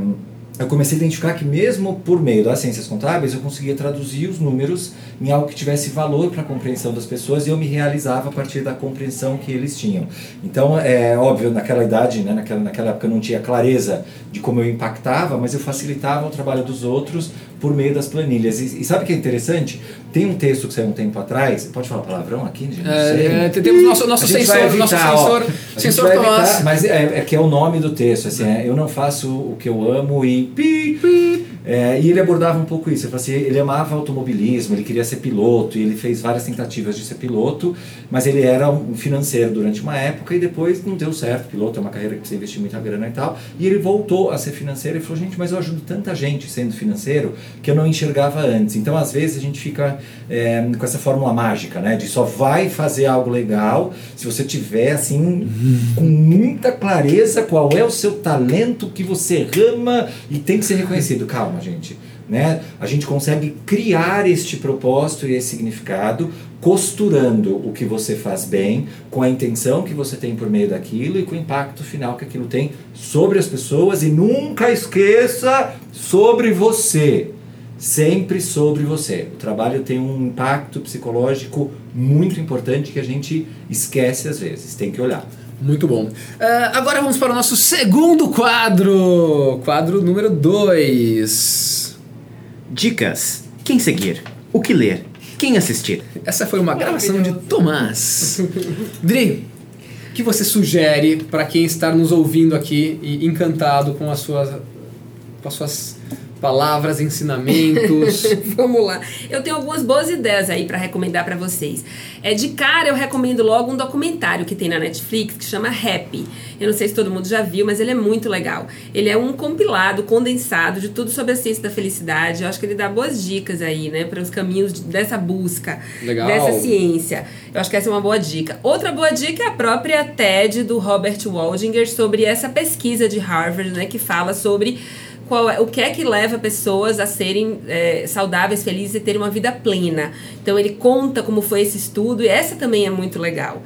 eu comecei a identificar que mesmo por meio das ciências contábeis eu conseguia traduzir os números em algo que tivesse valor para a compreensão das pessoas e eu me realizava a partir da compreensão que eles tinham. Então é óbvio, naquela idade, né, naquela, naquela época eu não tinha clareza de como eu impactava, mas eu facilitava o trabalho dos outros por meio das planilhas. E, e sabe o que é interessante? Tem um texto que saiu um tempo atrás, pode falar palavrão aqui? gente? É, é, temos nosso, nosso vai censor, nosso evitar, ó, vai Tomás. evitar, mas é, é que é o nome do texto, assim, é, eu não faço o que eu amo e pi, pi. É, e ele abordava um pouco isso, ele, assim, ele amava automobilismo, ele queria ser piloto, e ele fez várias tentativas de ser piloto, mas ele era um financeiro durante uma época e depois não deu certo, piloto é uma carreira que precisa investir muita grana e tal, e ele voltou a ser financeiro e falou, gente, mas eu ajudo tanta gente sendo financeiro que eu não enxergava antes, então às vezes a gente fica é, com essa fórmula mágica, né, de só vai fazer algo legal se você tiver, assim, com muita clareza qual é o seu talento que você ama e tem que ser reconhecido. Calma, gente. Né? A gente consegue criar este propósito e esse significado costurando o que você faz bem com a intenção que você tem por meio daquilo e com o impacto final que aquilo tem sobre as pessoas e nunca esqueça sobre você sempre sobre você. O trabalho tem um impacto psicológico muito importante que a gente esquece às vezes. Tem que olhar. Muito bom. Ah, agora vamos para o nosso segundo quadro. Quadro número 2. Dicas. Quem seguir? O que ler? Quem assistir? Essa foi uma gravação de Tomás. [LAUGHS] Dri, o que você sugere para quem está nos ouvindo aqui e encantado com as suas, com as suas palavras, ensinamentos? [LAUGHS] Vamos lá. Eu tenho algumas boas ideias aí para recomendar para vocês. É de cara eu recomendo logo um documentário que tem na Netflix que chama Happy. Eu não sei se todo mundo já viu, mas ele é muito legal. Ele é um compilado, condensado de tudo sobre a ciência da felicidade. Eu acho que ele dá boas dicas aí, né, para os caminhos de- dessa busca, Legal. dessa ciência. Eu acho que essa é uma boa dica. Outra boa dica é a própria TED do Robert Waldinger sobre essa pesquisa de Harvard, né, que fala sobre qual é, o que é que leva pessoas a serem é, saudáveis, felizes e terem uma vida plena. Então ele conta como foi esse estudo e essa também é muito legal.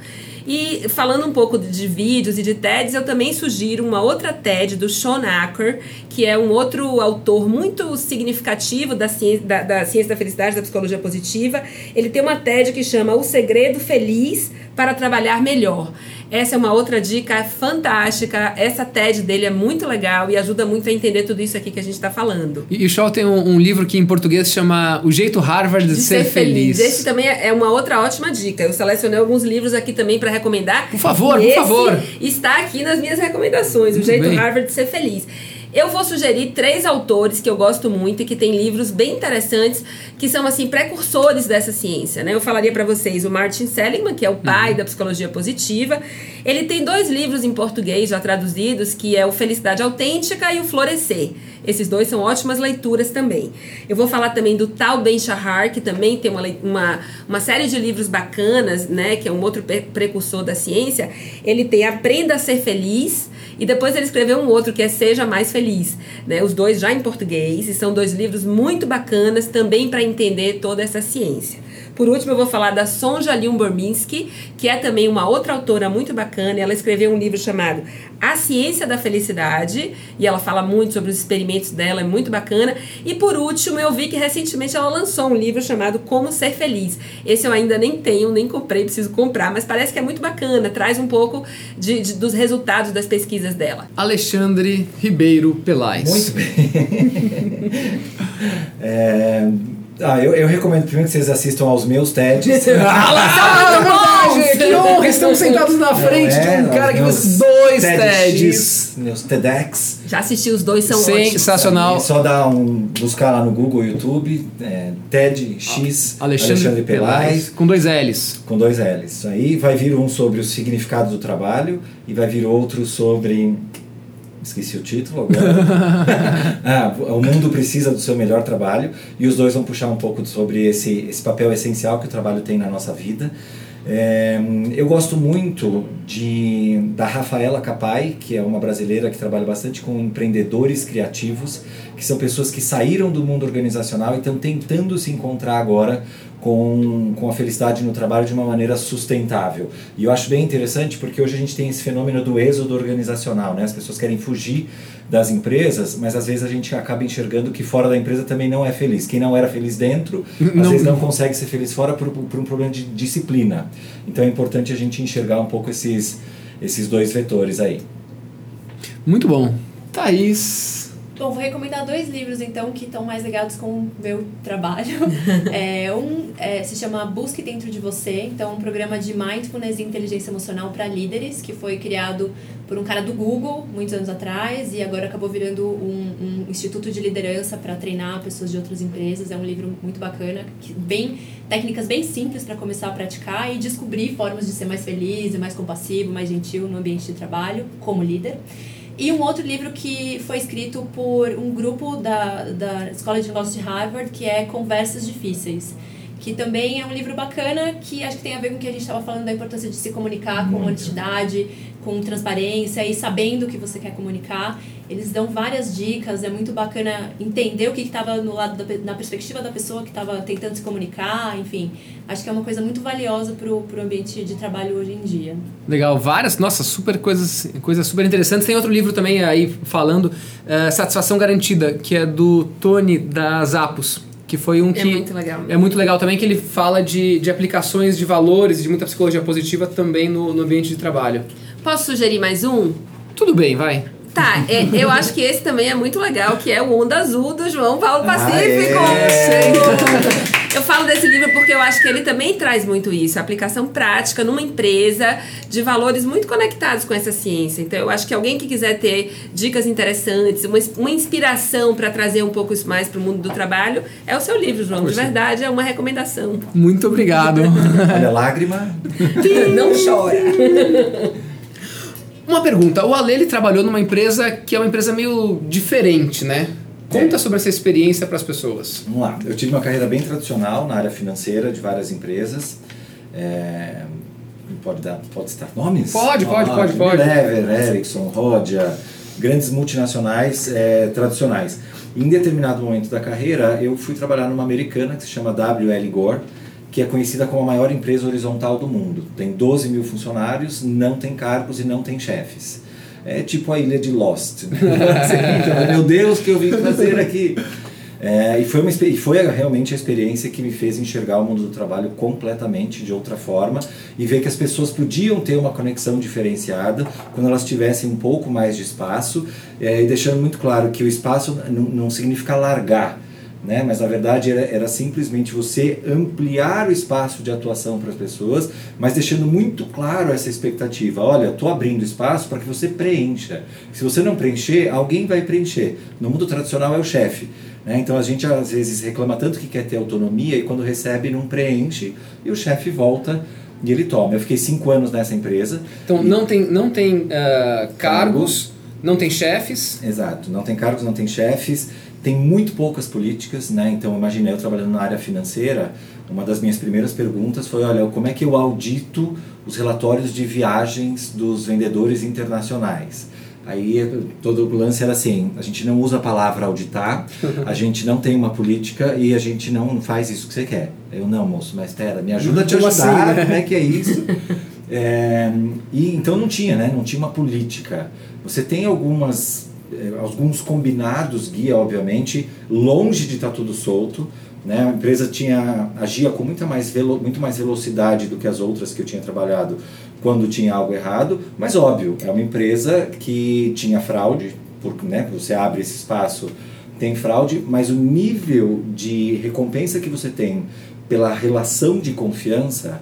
E falando um pouco de vídeos e de TEDs, eu também sugiro uma outra TED do Sean Acker, que é um outro autor muito significativo da ciência da, da ciência da felicidade, da psicologia positiva. Ele tem uma TED que chama O Segredo Feliz para Trabalhar Melhor. Essa é uma outra dica fantástica. Essa TED dele é muito legal e ajuda muito a entender tudo isso aqui que a gente está falando. E o Shaw tem um, um livro que em português chama O Jeito Harvard de, Ser, Feliz. Esse também é uma outra ótima dica. Eu selecionei alguns livros aqui também para recomendar. Por favor, E por favor. Está aqui nas minhas recomendações. Muito o Jeito bem. Harvard de Ser Feliz. Eu vou sugerir três autores que eu gosto muito e que têm livros bem interessantes, que são assim precursores dessa ciência, né? Eu falaria para vocês o Martin Seligman, que é o pai da psicologia positiva. Ele tem dois livros em português já traduzidos, que é o Felicidade Autêntica e o Florescer. Esses dois são ótimas leituras também. Eu vou falar também do Tal Ben-Shahar, que também tem uma, uma, uma série de livros bacanas, né? Que é um outro pre- precursor da ciência. Ele tem Aprenda a Ser Feliz e depois ele escreveu um outro que é Seja Mais Feliz. Né? Os dois já em português e são dois livros muito bacanas também para entender toda essa ciência. Por último, eu vou falar da Sonja Lyon Borminski, que é também uma outra autora muito bacana. Ela escreveu um livro chamado A Ciência da Felicidade, e ela fala muito sobre os experimentos dela, é muito bacana. E por último, eu vi que recentemente ela lançou um livro chamado Como Ser Feliz. Esse eu ainda nem tenho, nem comprei, preciso comprar, mas parece que é muito bacana, traz um pouco de, de dos resultados das pesquisas dela. Alexandre Ribeiro Pelais. Muito bem. [LAUGHS] é, ah, eu, eu recomendo primeiro que vocês assistam aos meus TEDs. [LAUGHS] Ah, verdade! Que honra! Estamos sentados na frente Não é? de um cara que fez dois TEDx, TEDs. Meus TEDx. Já assisti os dois, são ótimos. Sensacional. É só dar um. buscar lá no Google, YouTube, é, TEDx Alexandre, Pelais. Com dois L's. com dois L's. Aí vai vir um sobre o significado do trabalho e vai vir outro sobre. Esqueci o título agora. [LAUGHS] ah, o mundo precisa do seu melhor trabalho. E os dois vão puxar um pouco sobre esse, esse papel essencial que o trabalho tem na nossa vida. É, eu gosto muito de, da Rafaela Capai, que é uma brasileira que trabalha bastante com empreendedores criativos, que são pessoas que saíram do mundo organizacional e estão tentando se encontrar agora com, com a felicidade no trabalho de uma maneira sustentável. E eu acho bem interessante porque hoje a gente tem esse fenômeno do êxodo organizacional, né? As pessoas querem fugir das empresas, mas às vezes a gente acaba enxergando que fora da empresa também não é feliz. Quem não era feliz dentro, às Não- vezes não consegue ser feliz fora por, por um problema de disciplina. Então é importante a gente enxergar um pouco esses, esses dois vetores aí. Muito bom. Thaís. Bom, vou recomendar dois livros então que estão mais ligados com o meu trabalho. [LAUGHS] É, um é, se chama Busque Dentro de Você, então um programa de mindfulness e inteligência emocional para líderes que foi criado por um cara do Google muitos anos atrás e agora acabou virando um, um instituto de liderança para treinar pessoas de outras empresas. É um livro muito bacana, que bem técnicas bem simples para começar a praticar e descobrir formas de ser mais feliz, mais compassivo, mais gentil no ambiente de trabalho como líder. E um outro livro que foi escrito por um grupo da, da Escola de Negócios de Harvard, que é Conversas Difíceis. Que também é um livro bacana, que acho que tem a ver com o que a gente estava falando da importância de se comunicar com honestidade, com transparência e sabendo o que você quer comunicar. Eles dão várias dicas, é muito bacana entender o que estava no lado da, na perspectiva da pessoa que estava tentando se comunicar, enfim. Acho que é uma coisa muito valiosa para o ambiente de trabalho hoje em dia. Legal, várias, nossa, super coisas, coisas super interessantes. Tem outro livro também aí falando, eh, Satisfação Garantida, que é do Tony da Zappos, que foi um É que muito legal. é muito legal também que ele fala de, de aplicações de valores, de muita psicologia positiva também no, no ambiente de trabalho. Posso sugerir mais um? Tudo bem, vai. Tá, é, eu acho que esse também é muito legal, que é o Onda Azul do João Paulo Ah, Pacífico. é. Eu falo desse livro porque eu acho que ele também traz muito isso, a aplicação prática numa empresa de valores muito conectados com essa ciência. Então eu acho que alguém que quiser ter dicas interessantes, uma, uma inspiração para trazer um pouco isso mais para o mundo do trabalho, é o seu livro, João. De verdade, é uma recomendação. Muito obrigado. Olha, lágrima. Não chora. [LAUGHS] Uma pergunta, o Ale ele trabalhou numa empresa que é uma empresa meio diferente, né? Conta É. sobre essa experiência para as pessoas. Vamos lá. Eu tive uma carreira bem tradicional na área financeira de várias empresas. É, Pode, dar, pode citar nomes? Pode, pode, pode, pode. Unilever, Ericsson, Rodia, grandes multinacionais é, tradicionais. Em determinado momento da carreira, eu fui trabalhar numa americana que se chama WL Gore, que é conhecida como a maior empresa horizontal do mundo. Tem 12 mil funcionários, não tem cargos e não tem chefes. É tipo a ilha de Lost. né? [LAUGHS] Meu Deus, o que eu vim fazer aqui? É, e foi, uma, foi realmente a experiência que me fez enxergar o mundo do trabalho completamente de outra forma e ver que as pessoas podiam ter uma conexão diferenciada quando elas tivessem um pouco mais de espaço é, e deixando muito claro que o espaço não, não significa largar, né? mas na verdade era, era simplesmente você ampliar o espaço de atuação para as pessoas, mas deixando muito claro essa expectativa. Olha, estou abrindo espaço para que você preencha. Se você não preencher, alguém vai preencher. No mundo tradicional é o chefe. né? Então a gente às vezes reclama tanto que quer ter autonomia e quando recebe não preenche e o chefe volta e ele toma. Eu fiquei cinco anos nessa empresa. Então não tem, não tem ah, cargos, não tem chefes. Exato, não tem cargos, não tem chefes, tem muito poucas políticas, né? Então, imagina eu trabalhando na área financeira, uma das minhas primeiras perguntas foi, olha, como é que eu audito os relatórios de viagens dos vendedores internacionais? Aí todo o lance era assim: a gente não usa a palavra auditar, a [LAUGHS] gente não tem uma política e a gente não faz isso que você quer. Eu não, moço, mas espera, me ajuda a te Como ajudar, assim, né? como é que é isso? [LAUGHS] É, e então não tinha, né? Não tinha uma política. Você tem algumas alguns combinados guia, obviamente, longe de estar tudo solto. Né? A empresa tinha agia com muita mais velo, muito mais velocidade do que as outras que eu tinha trabalhado quando tinha algo errado, mas óbvio, é uma empresa que tinha fraude, porque né, você abre esse espaço, tem fraude, mas o nível de recompensa que você tem pela relação de confiança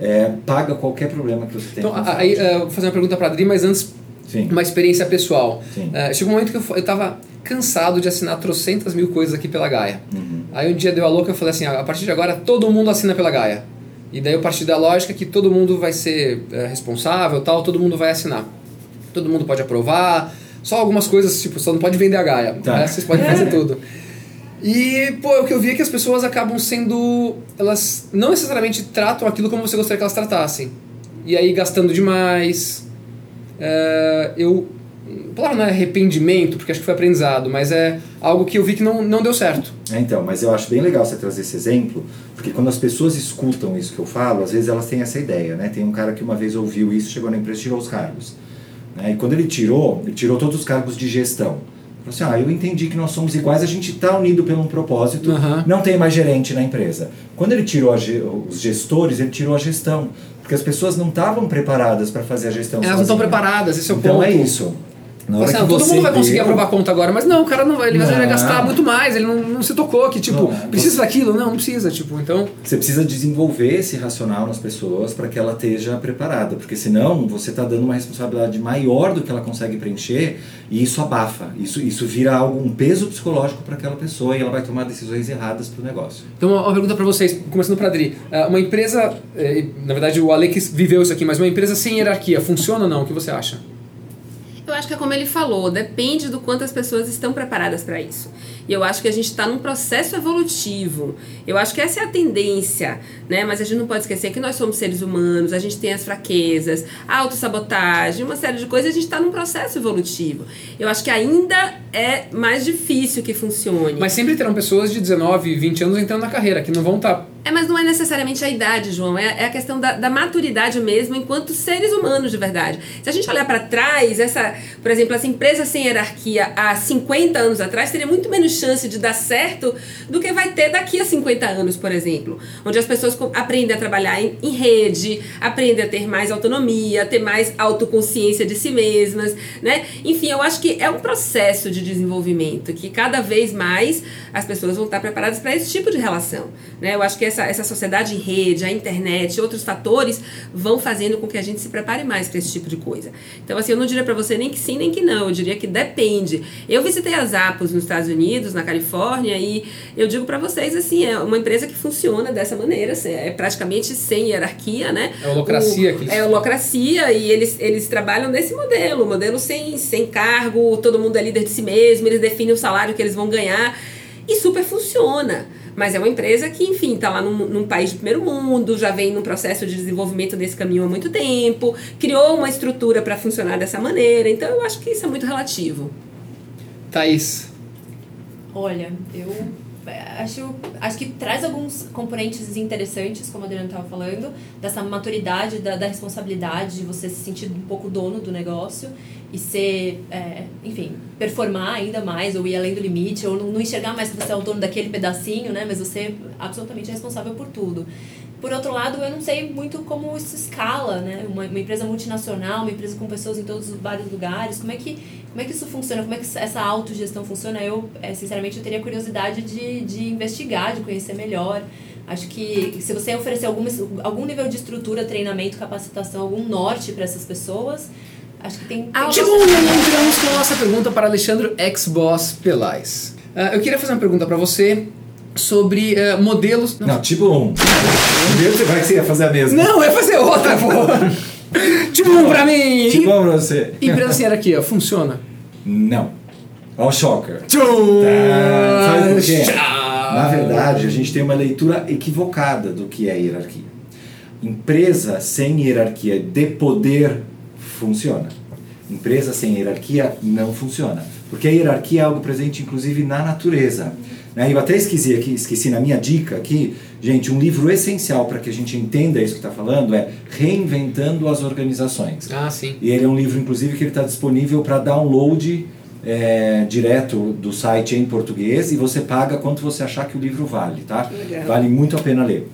é, paga qualquer problema que você tenha. Então, a- aí, eh, vou fazer uma pergunta pra Adri, mas antes, Sim. uma experiência pessoal. Sim. Eh, chegou um momento que eu, fo- eu tava cansado de assinar trocentas mil coisas aqui pela Gaia. Uhum. Aí um dia deu a louca, eu falei assim, "Ah, a partir de agora todo mundo assina pela Gaia. E daí eu parti da lógica que todo mundo vai ser eh, responsável, tal, todo mundo vai assinar. Todo mundo pode aprovar, só algumas coisas, tipo, só não pode vender a Gaia. Tá. Né? Vocês podem fazer [LAUGHS] tudo. E, pô, o que eu vi é que as pessoas acabam sendo. Elas não necessariamente tratam aquilo como você gostaria que elas tratassem. E aí gastando demais. É, eu. Palavra não é arrependimento, porque acho que foi aprendizado, mas é algo que eu vi que não, não deu certo. É, Então, mas eu acho bem legal você trazer esse exemplo, porque quando as pessoas escutam isso que eu falo, às vezes elas têm essa ideia, né? Tem um cara que uma vez ouviu isso, chegou na empresa e tirou os cargos. Né? E quando ele tirou, ele tirou todos os cargos de gestão. Assim, ah, eu entendi que nós somos iguais, a gente está unido por um propósito, Aham. não tem mais gerente na empresa. Quando ele tirou ge- os gestores, ele tirou a gestão, porque as pessoas não estavam preparadas para fazer a gestão Elas não estão sozinha. preparadas, esse é o Então ponto. é isso. Na hora Assim, que ah, todo mundo vai conseguir deu- aprovar a conta agora, mas não, o cara não vai, ele vai Não. gastar muito mais, ele não, não se tocou que, tipo, Não, precisa você- daquilo? Não, não precisa, tipo, então. Você precisa desenvolver esse racional nas pessoas para que ela esteja preparada, porque senão você está dando uma responsabilidade maior do que ela consegue preencher e isso abafa. Isso, isso vira algo, um peso psicológico para aquela pessoa e ela vai tomar decisões erradas para o negócio. Então, uma pergunta pra vocês, começando pra Adri. Ah, Uma empresa, eh, na verdade o Alex viveu isso aqui, mas uma empresa sem hierarquia, funciona ou não? O que você acha? Eu acho que é como ele falou, depende do quanto as pessoas estão preparadas para isso. E eu acho que a gente está num processo evolutivo. Eu acho que essa é a tendência, né? Mas a gente não pode esquecer que nós somos seres humanos, a gente tem as fraquezas, a autossabotagem, uma série de coisas, a gente está num processo evolutivo. Eu acho que ainda é mais difícil que funcione. Mas sempre terão pessoas de 19, 20 anos entrando na carreira, que não vão tá estar. É, mas não é necessariamente a idade, João. É, é a questão da, da maturidade mesmo, enquanto seres humanos de verdade. Se a gente olhar para trás, essa, por exemplo, essa empresa sem hierarquia há 50 anos atrás teria muito menos chance de dar certo do que vai ter daqui a 50 anos, por exemplo. Onde as pessoas aprendem a trabalhar em, em rede, aprendem a ter mais autonomia, a ter mais autoconsciência de si mesmas, né? Enfim, eu acho que é um processo de desenvolvimento que cada vez mais as pessoas vão estar preparadas para esse tipo de relação, né? Eu acho que essa, essa sociedade em rede, a internet, outros fatores vão fazendo com que a gente se prepare mais para esse tipo de coisa. Então, assim, eu não diria para você nem que sim, nem que não. Eu diria que depende. Eu visitei as Apos nos Estados Unidos, na Califórnia, e eu digo para vocês, assim, é uma empresa que funciona dessa maneira, assim, é praticamente sem hierarquia, né? É holocracia O- que eles- É holocracia e eles, eles trabalham nesse modelo, modelo sem, sem cargo, todo mundo é líder de si mesmo, eles definem o salário que eles vão ganhar e super funciona. Mas é uma empresa que, enfim, está lá num, num país de primeiro mundo, já vem num processo de desenvolvimento desse caminho há muito tempo, criou uma estrutura para funcionar dessa maneira. Então eu acho que isso é muito relativo. Thaís. Olha, eu acho, acho que traz alguns componentes interessantes, como a Adriana estava falando, dessa maturidade, da, da responsabilidade, de você se sentir um pouco dono do negócio e ser, é, enfim, performar ainda mais, ou ir além do limite, ou não, não enxergar mais que você é o dono daquele pedacinho, né? Mas você é absolutamente responsável por tudo. Por outro lado, eu não sei muito como isso escala, né? Uma, uma empresa multinacional, uma empresa com pessoas em todos os vários lugares, como é que, como é que isso funciona? Como é que essa autogestão funciona? Eu, é, sinceramente, eu teria curiosidade de, de investigar, de conhecer melhor. Acho que se você oferecer algum, algum nível de estrutura, treinamento, capacitação, algum norte para essas pessoas, acho que tem... Ah, tem Chegou um momento, vamos com a nossa pergunta para Alexandre Ex-Boss Pelais. Ah, eu queria fazer uma pergunta para você sobre eh, modelos. Não, tipo um. Primeiro você vai que você ia fazer a mesma. Não, eu ia fazer outra, pô! [LAUGHS] tipo um pra mim! Tipo um pra você. Empresa sem hierarquia, funciona? Não. Ó o shocker. Tchum! Tá, sabe por quê? Tchau! Na verdade, a gente tem uma leitura equivocada do que é hierarquia. Empresa sem hierarquia de poder funciona. Empresa sem hierarquia não funciona. Porque a hierarquia é algo presente, inclusive, na natureza. Né? Eu até esqueci aqui, esqueci na minha dica aqui, gente, um livro essencial para que a gente entenda isso que está falando é Reinventando as Organizações. Ah, sim. E ele é um livro, inclusive, que ele está disponível para download é, direto do site em português e você paga quanto você achar que o livro vale, tá? Legal. Vale muito a pena ler.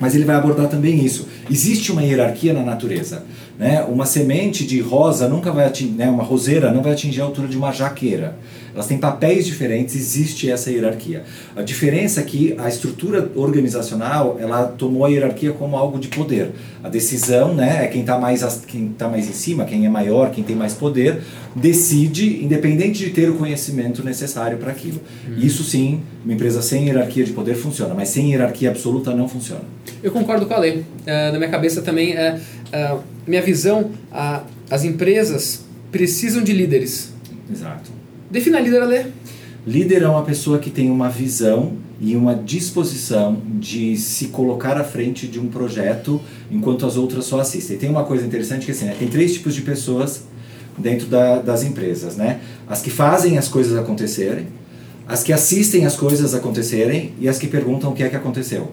Mas ele vai abordar também isso. Existe uma hierarquia na natureza. Né? Uma semente de rosa nunca vai atingir, né? uma roseira não vai atingir a altura de uma jaqueira. Elas têm papéis diferentes, existe essa hierarquia. A diferença é que a estrutura organizacional ela tomou a hierarquia como algo de poder. A decisão, né, é quem está mais, quem tá mais em cima, quem é maior, quem tem mais poder, decide, independente de ter o conhecimento necessário para aquilo. Isso sim, uma empresa sem hierarquia de poder funciona, mas sem hierarquia absoluta não funciona. Eu concordo com a lei. na minha cabeça também, é, é, minha visão, a- as empresas precisam de líderes. Exato. Defina líder, Ale. Líder é uma pessoa que tem uma visão e uma disposição de se colocar à frente de um projeto enquanto as outras só assistem. Tem uma coisa interessante que assim, né, tem três tipos de pessoas dentro da- das empresas, né? As que fazem as coisas acontecerem, as que assistem as coisas acontecerem e as que perguntam o que é que aconteceu.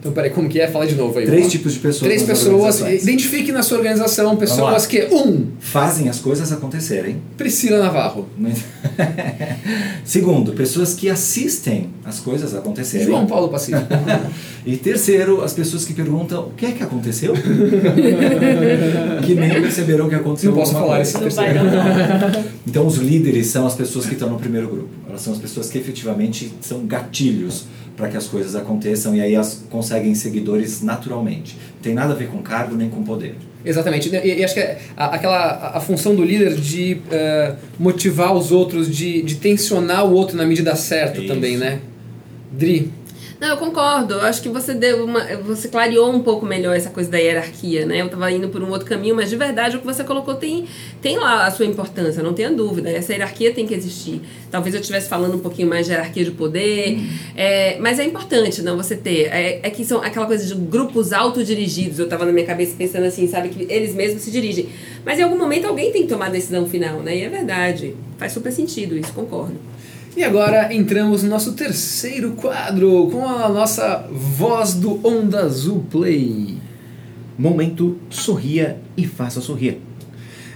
Então, peraí, como que é? Fala de novo aí. Três tipos de pessoas. Três pessoas. Identifique na sua organização pessoas que, um, Fazem as coisas acontecerem. Priscila Navarro. [LAUGHS] Segundo, pessoas que assistem as coisas acontecerem. João Paulo Pacífico. [LAUGHS] E terceiro, as pessoas que perguntam o que é que aconteceu? [LAUGHS] que nem perceberam o que aconteceu. Não posso falar isso. Não vai dar não. Então os líderes são as pessoas que estão no primeiro grupo. Elas são as pessoas que efetivamente são gatilhos para que as coisas aconteçam e aí elas conseguem seguidores naturalmente. Não tem nada a ver com cargo nem com poder. Exatamente. E, e acho que é a- aquela a, função do líder de eh, motivar os outros, de, de tensionar o outro na medida certa Isso. também, né? Dri, Não, eu concordo. Eu acho que você deu uma. Você clareou um pouco melhor essa coisa da hierarquia, né? Eu tava indo por um outro caminho, mas de verdade o que você colocou tem, tem lá a sua importância, não tenha dúvida. Essa hierarquia tem que existir. Talvez eu estivesse falando um pouquinho mais de hierarquia de poder, é, mas é importante não você ter. É, é que são aquela coisa de grupos autodirigidos. Eu tava na minha cabeça pensando assim, sabe, que eles mesmos se dirigem. Mas em algum momento alguém tem que tomar a decisão final, né? E é verdade. Faz super sentido isso, concordo. E agora entramos no nosso terceiro quadro com a nossa voz do Onda Azul Play. Momento sorria e faça sorrir.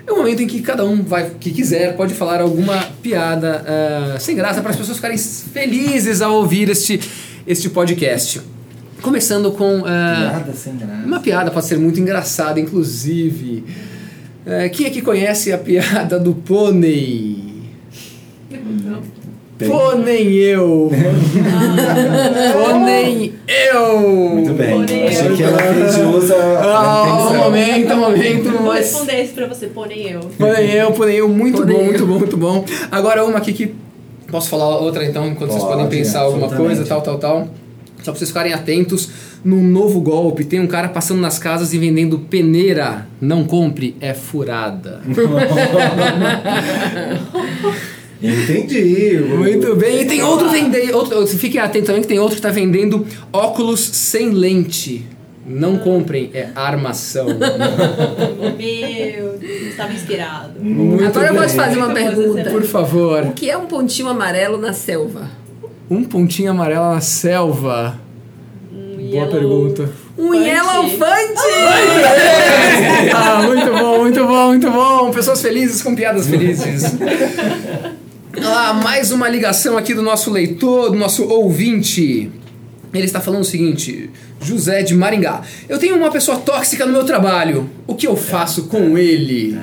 É o momento em que cada um vai que quiser pode falar alguma piada ah, sem graça para as pessoas ficarem felizes ao ouvir este, este podcast. Começando com ah, Piada sem graça. uma piada pode ser muito engraçada, inclusive. Eh, quem é que conhece a piada do pônei? Tem. Pônei eu! [LAUGHS] Pônei eu! Muito bem. Porém, Achei eu- que ela fez jus à Ah, um momento, um momento, Vou mas. responder isso pra você, pô, nem eu. Pônei eu, pônei eu, muito Pônei bom, eu. muito bom, muito bom. Agora uma aqui que. Posso falar outra então, enquanto vocês Pode, podem pensar alguma absolutamente. coisa, tal, tal, tal. Só pra vocês ficarem atentos. Num novo golpe, tem um cara passando nas casas e vendendo peneira. Não compre, é furada. [LAUGHS] [LAUGHS] Entendi. Muito bem. E tem outro vendendo. Outro, fiquem atentos também que tem outro que está vendendo óculos sem lente. Não comprem, é armação. [LAUGHS] Meu, estava inspirado. Muito Agora eu vou te bem. fazer uma pergunta. Por favor. O que é um pontinho amarelo na selva? Um pontinho amarelo na selva. Um Boa yellow- pergunta. Um Fante. elefante! Ah, muito bom, muito bom, muito bom. Pessoas felizes com piadas felizes. [LAUGHS] Ah, mais uma ligação aqui do nosso leitor, do nosso ouvinte. Ele está falando o seguinte: José de Maringá. Eu tenho uma pessoa tóxica no meu trabalho. O que eu faço com ele?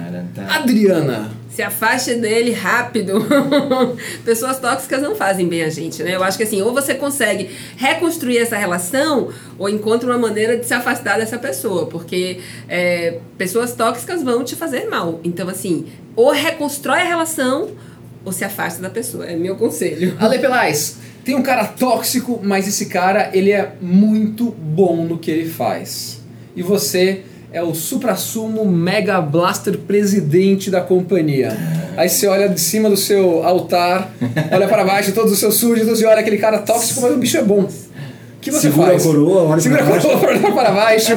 Adriana. Se afaste dele rápido. [LAUGHS] Pessoas tóxicas não fazem bem a gente, né? Eu acho que assim, ou você consegue reconstruir essa relação, ou encontra uma maneira de se afastar dessa pessoa, porque é, pessoas tóxicas vão te fazer mal. Então, assim, ou reconstrói a relação, ou se afasta da pessoa. É meu conselho. [LAUGHS] Ale Pelais, tem um cara tóxico, mas esse cara ele é muito bom no que ele faz. E você é o supra-sumo Mega Blaster presidente da companhia. Aí você olha de cima do seu altar, olha para baixo, todos os seus súditos e olha aquele cara tóxico, mas o bicho é bom. Que você Segura faz? a coroa, olha Segura para a coroa, [LAUGHS] olha para baixo.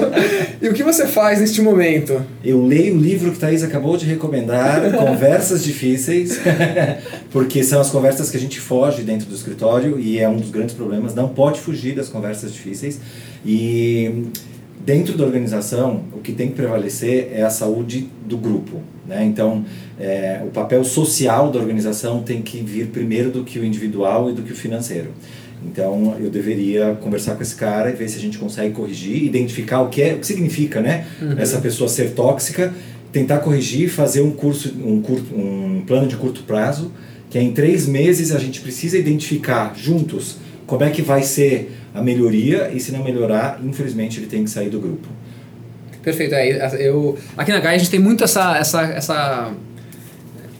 e o que você faz neste momento? Eu leio o livro que Thaís acabou de recomendar, [LAUGHS] Conversas Difíceis, [LAUGHS] porque são as conversas que a gente foge dentro do escritório e é um dos grandes problemas. Não pode fugir das conversas difíceis. E dentro da organização, o que tem que prevalecer é a saúde do grupo. Né? Então, é, o papel social da organização tem que vir primeiro do que o individual e do que o financeiro. Então eu deveria conversar com esse cara e ver se a gente consegue corrigir, identificar o que é, o que significa, né? Essa pessoa ser tóxica, tentar corrigir, fazer um curso, um curto, um plano de curto prazo, que é em três meses a gente precisa identificar juntos como é que vai ser a melhoria e se não melhorar, infelizmente ele tem que sair do grupo. Perfeito. É, eu, aqui na Gaia a gente tem muito essa, essa, essa,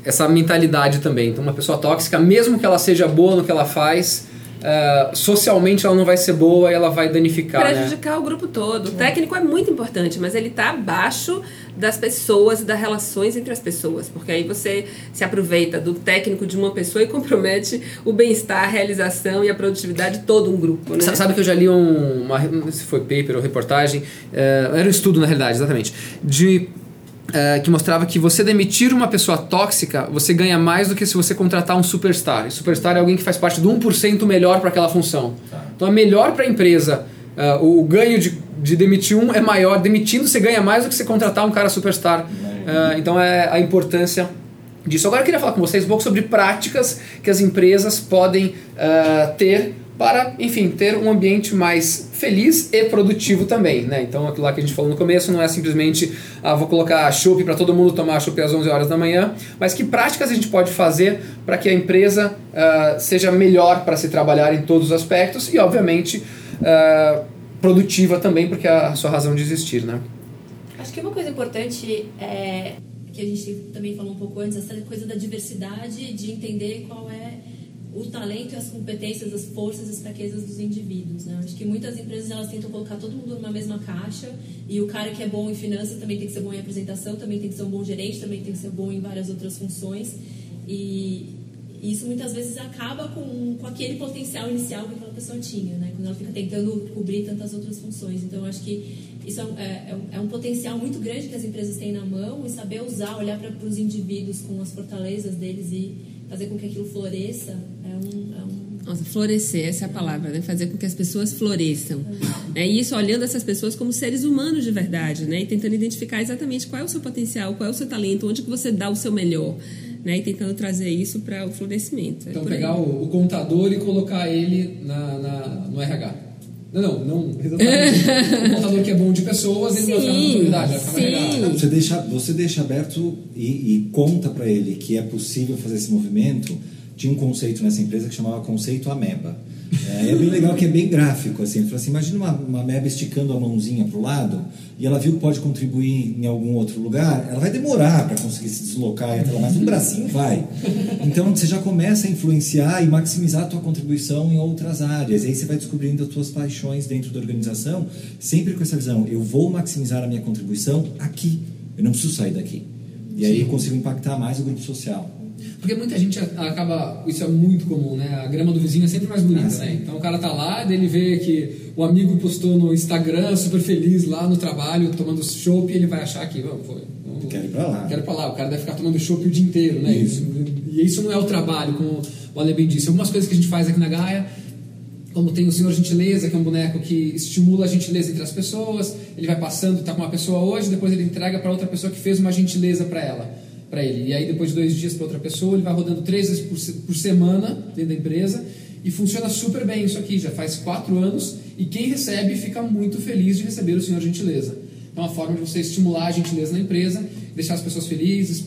essa mentalidade também. Então, uma pessoa tóxica, mesmo que ela seja boa no que ela faz, uh, socialmente ela não vai ser boa e ela vai danificar. Prejudicar né? o grupo todo. O técnico é muito importante, mas ele está abaixo das pessoas e das relações entre as pessoas, porque aí você se aproveita do técnico de uma pessoa e compromete o bem-estar, a realização e a produtividade de todo um grupo. Né? Sabe que eu já li um, uma, não sei se foi paper ou reportagem, uh, era um estudo na realidade, exatamente, de Uh, que mostrava que você demitir uma pessoa tóxica, você ganha mais do que se você contratar um superstar. E superstar é alguém que faz parte do 1% melhor para aquela função. Tá. Então é melhor para a empresa, uh, o ganho de, de demitir um é maior. Demitindo você ganha mais do que você contratar um cara superstar. Uh, então é a importância disso. Agora eu queria falar com vocês um pouco sobre práticas que as empresas podem ter para, enfim, ter um ambiente mais feliz e produtivo também, né? Então, aquilo lá que a gente falou no começo não é simplesmente, ah, vou colocar chopp para todo mundo tomar chopp às 11 horas da manhã, mas que práticas a gente pode fazer para que a empresa uh, seja melhor para se trabalhar em todos os aspectos e, obviamente, uh, produtiva também, porque é a sua razão de existir, né? Acho que uma coisa importante é que a gente também falou um pouco antes, essa coisa da diversidade, de entender qual é o talento as competências, as forças, as fraquezas dos indivíduos. Né? Acho que muitas empresas elas tentam colocar todo mundo numa mesma caixa e o cara que é bom em finanças também tem que ser bom em apresentação, também tem que ser um bom gerente, também tem que ser bom em várias outras funções e isso muitas vezes acaba com, com aquele potencial inicial que aquela pessoa tinha, né? quando ela fica tentando cobrir tantas outras funções. Então, acho que isso é, é, é um potencial muito grande que as empresas têm na mão e saber usar, olhar para os indivíduos com as fortalezas deles e fazer com que aquilo floresça é um, é um... Nossa, florescer, essa é a palavra, né? Fazer com que as pessoas floresçam. É isso, olhando essas pessoas como seres humanos de verdade, né? E tentando identificar exatamente qual é o seu potencial, qual é o seu talento, onde que você dá o seu melhor. Né, e tentando trazer isso para o florescimento. Então, é pegar o, o, contador e colocar ele na, na, no RH. Não, não, não exatamente. [LAUGHS] um contador que é bom de pessoas, ele sim, vai ficar vai RH. Você deixa, você deixa aberto e, e conta para ele que é possível fazer esse movimento. Tinha um conceito nessa empresa que chamava conceito ameba. É, é bem legal que é bem gráfico. Assim. Ele falou assim: imagina uma, uma ameba esticando a mãozinha para o lado e ela viu que pode contribuir em algum outro lugar. Ela vai demorar para conseguir se deslocar, e até lá, mas um bracinho vai. Então você já começa a influenciar e maximizar a tua contribuição em outras áreas. E aí você vai descobrindo as tuas paixões dentro da organização, sempre com essa visão: eu vou maximizar a minha contribuição aqui. Eu não preciso sair daqui. E aí eu consigo impactar mais o grupo social. Porque muita gente acaba, isso é muito comum, né? A grama do vizinho é sempre mais bonita, Ah, né? Então o cara tá lá, ele vê que o amigo postou no Instagram, super feliz lá no trabalho, tomando chopp, e ele vai achar que, vamos, foi. vamos- Quero ir pra lá. Quero ir pra lá. O cara deve ficar tomando chopp o dia inteiro, né? Isso. E isso não é o trabalho, como o Ale bem disse. Algumas coisas que a gente faz aqui na Gaia, como tem o Senhor Gentileza, que é um boneco que estimula a gentileza entre as pessoas, ele vai passando, tá com uma pessoa hoje, depois ele entrega para outra pessoa que fez uma gentileza para ela, para ele. E aí depois de dois dias para outra pessoa, ele vai rodando três vezes por, se- por semana dentro da empresa e funciona super bem isso aqui. Já faz quatro anos e quem recebe fica muito feliz de receber o Senhor Gentileza. Então, é uma forma de você estimular a gentileza na empresa, deixar as pessoas felizes.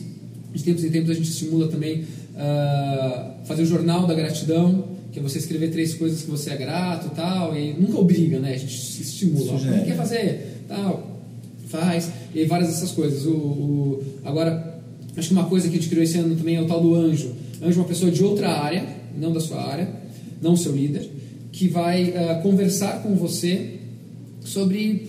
De tempos em tempos a gente estimula também ah, fazer o jornal da gratidão, que é você escrever três coisas que você é grato tal, e nunca obriga, né? A gente se estimula. Ó, Sugere. Quer fazer? Tal, faz, e várias dessas coisas. O, o- agora, acho que uma coisa que a gente criou esse ano também é o tal do anjo. Anjo é uma pessoa de outra área, não da sua área, não seu líder, que vai ah, conversar com você sobre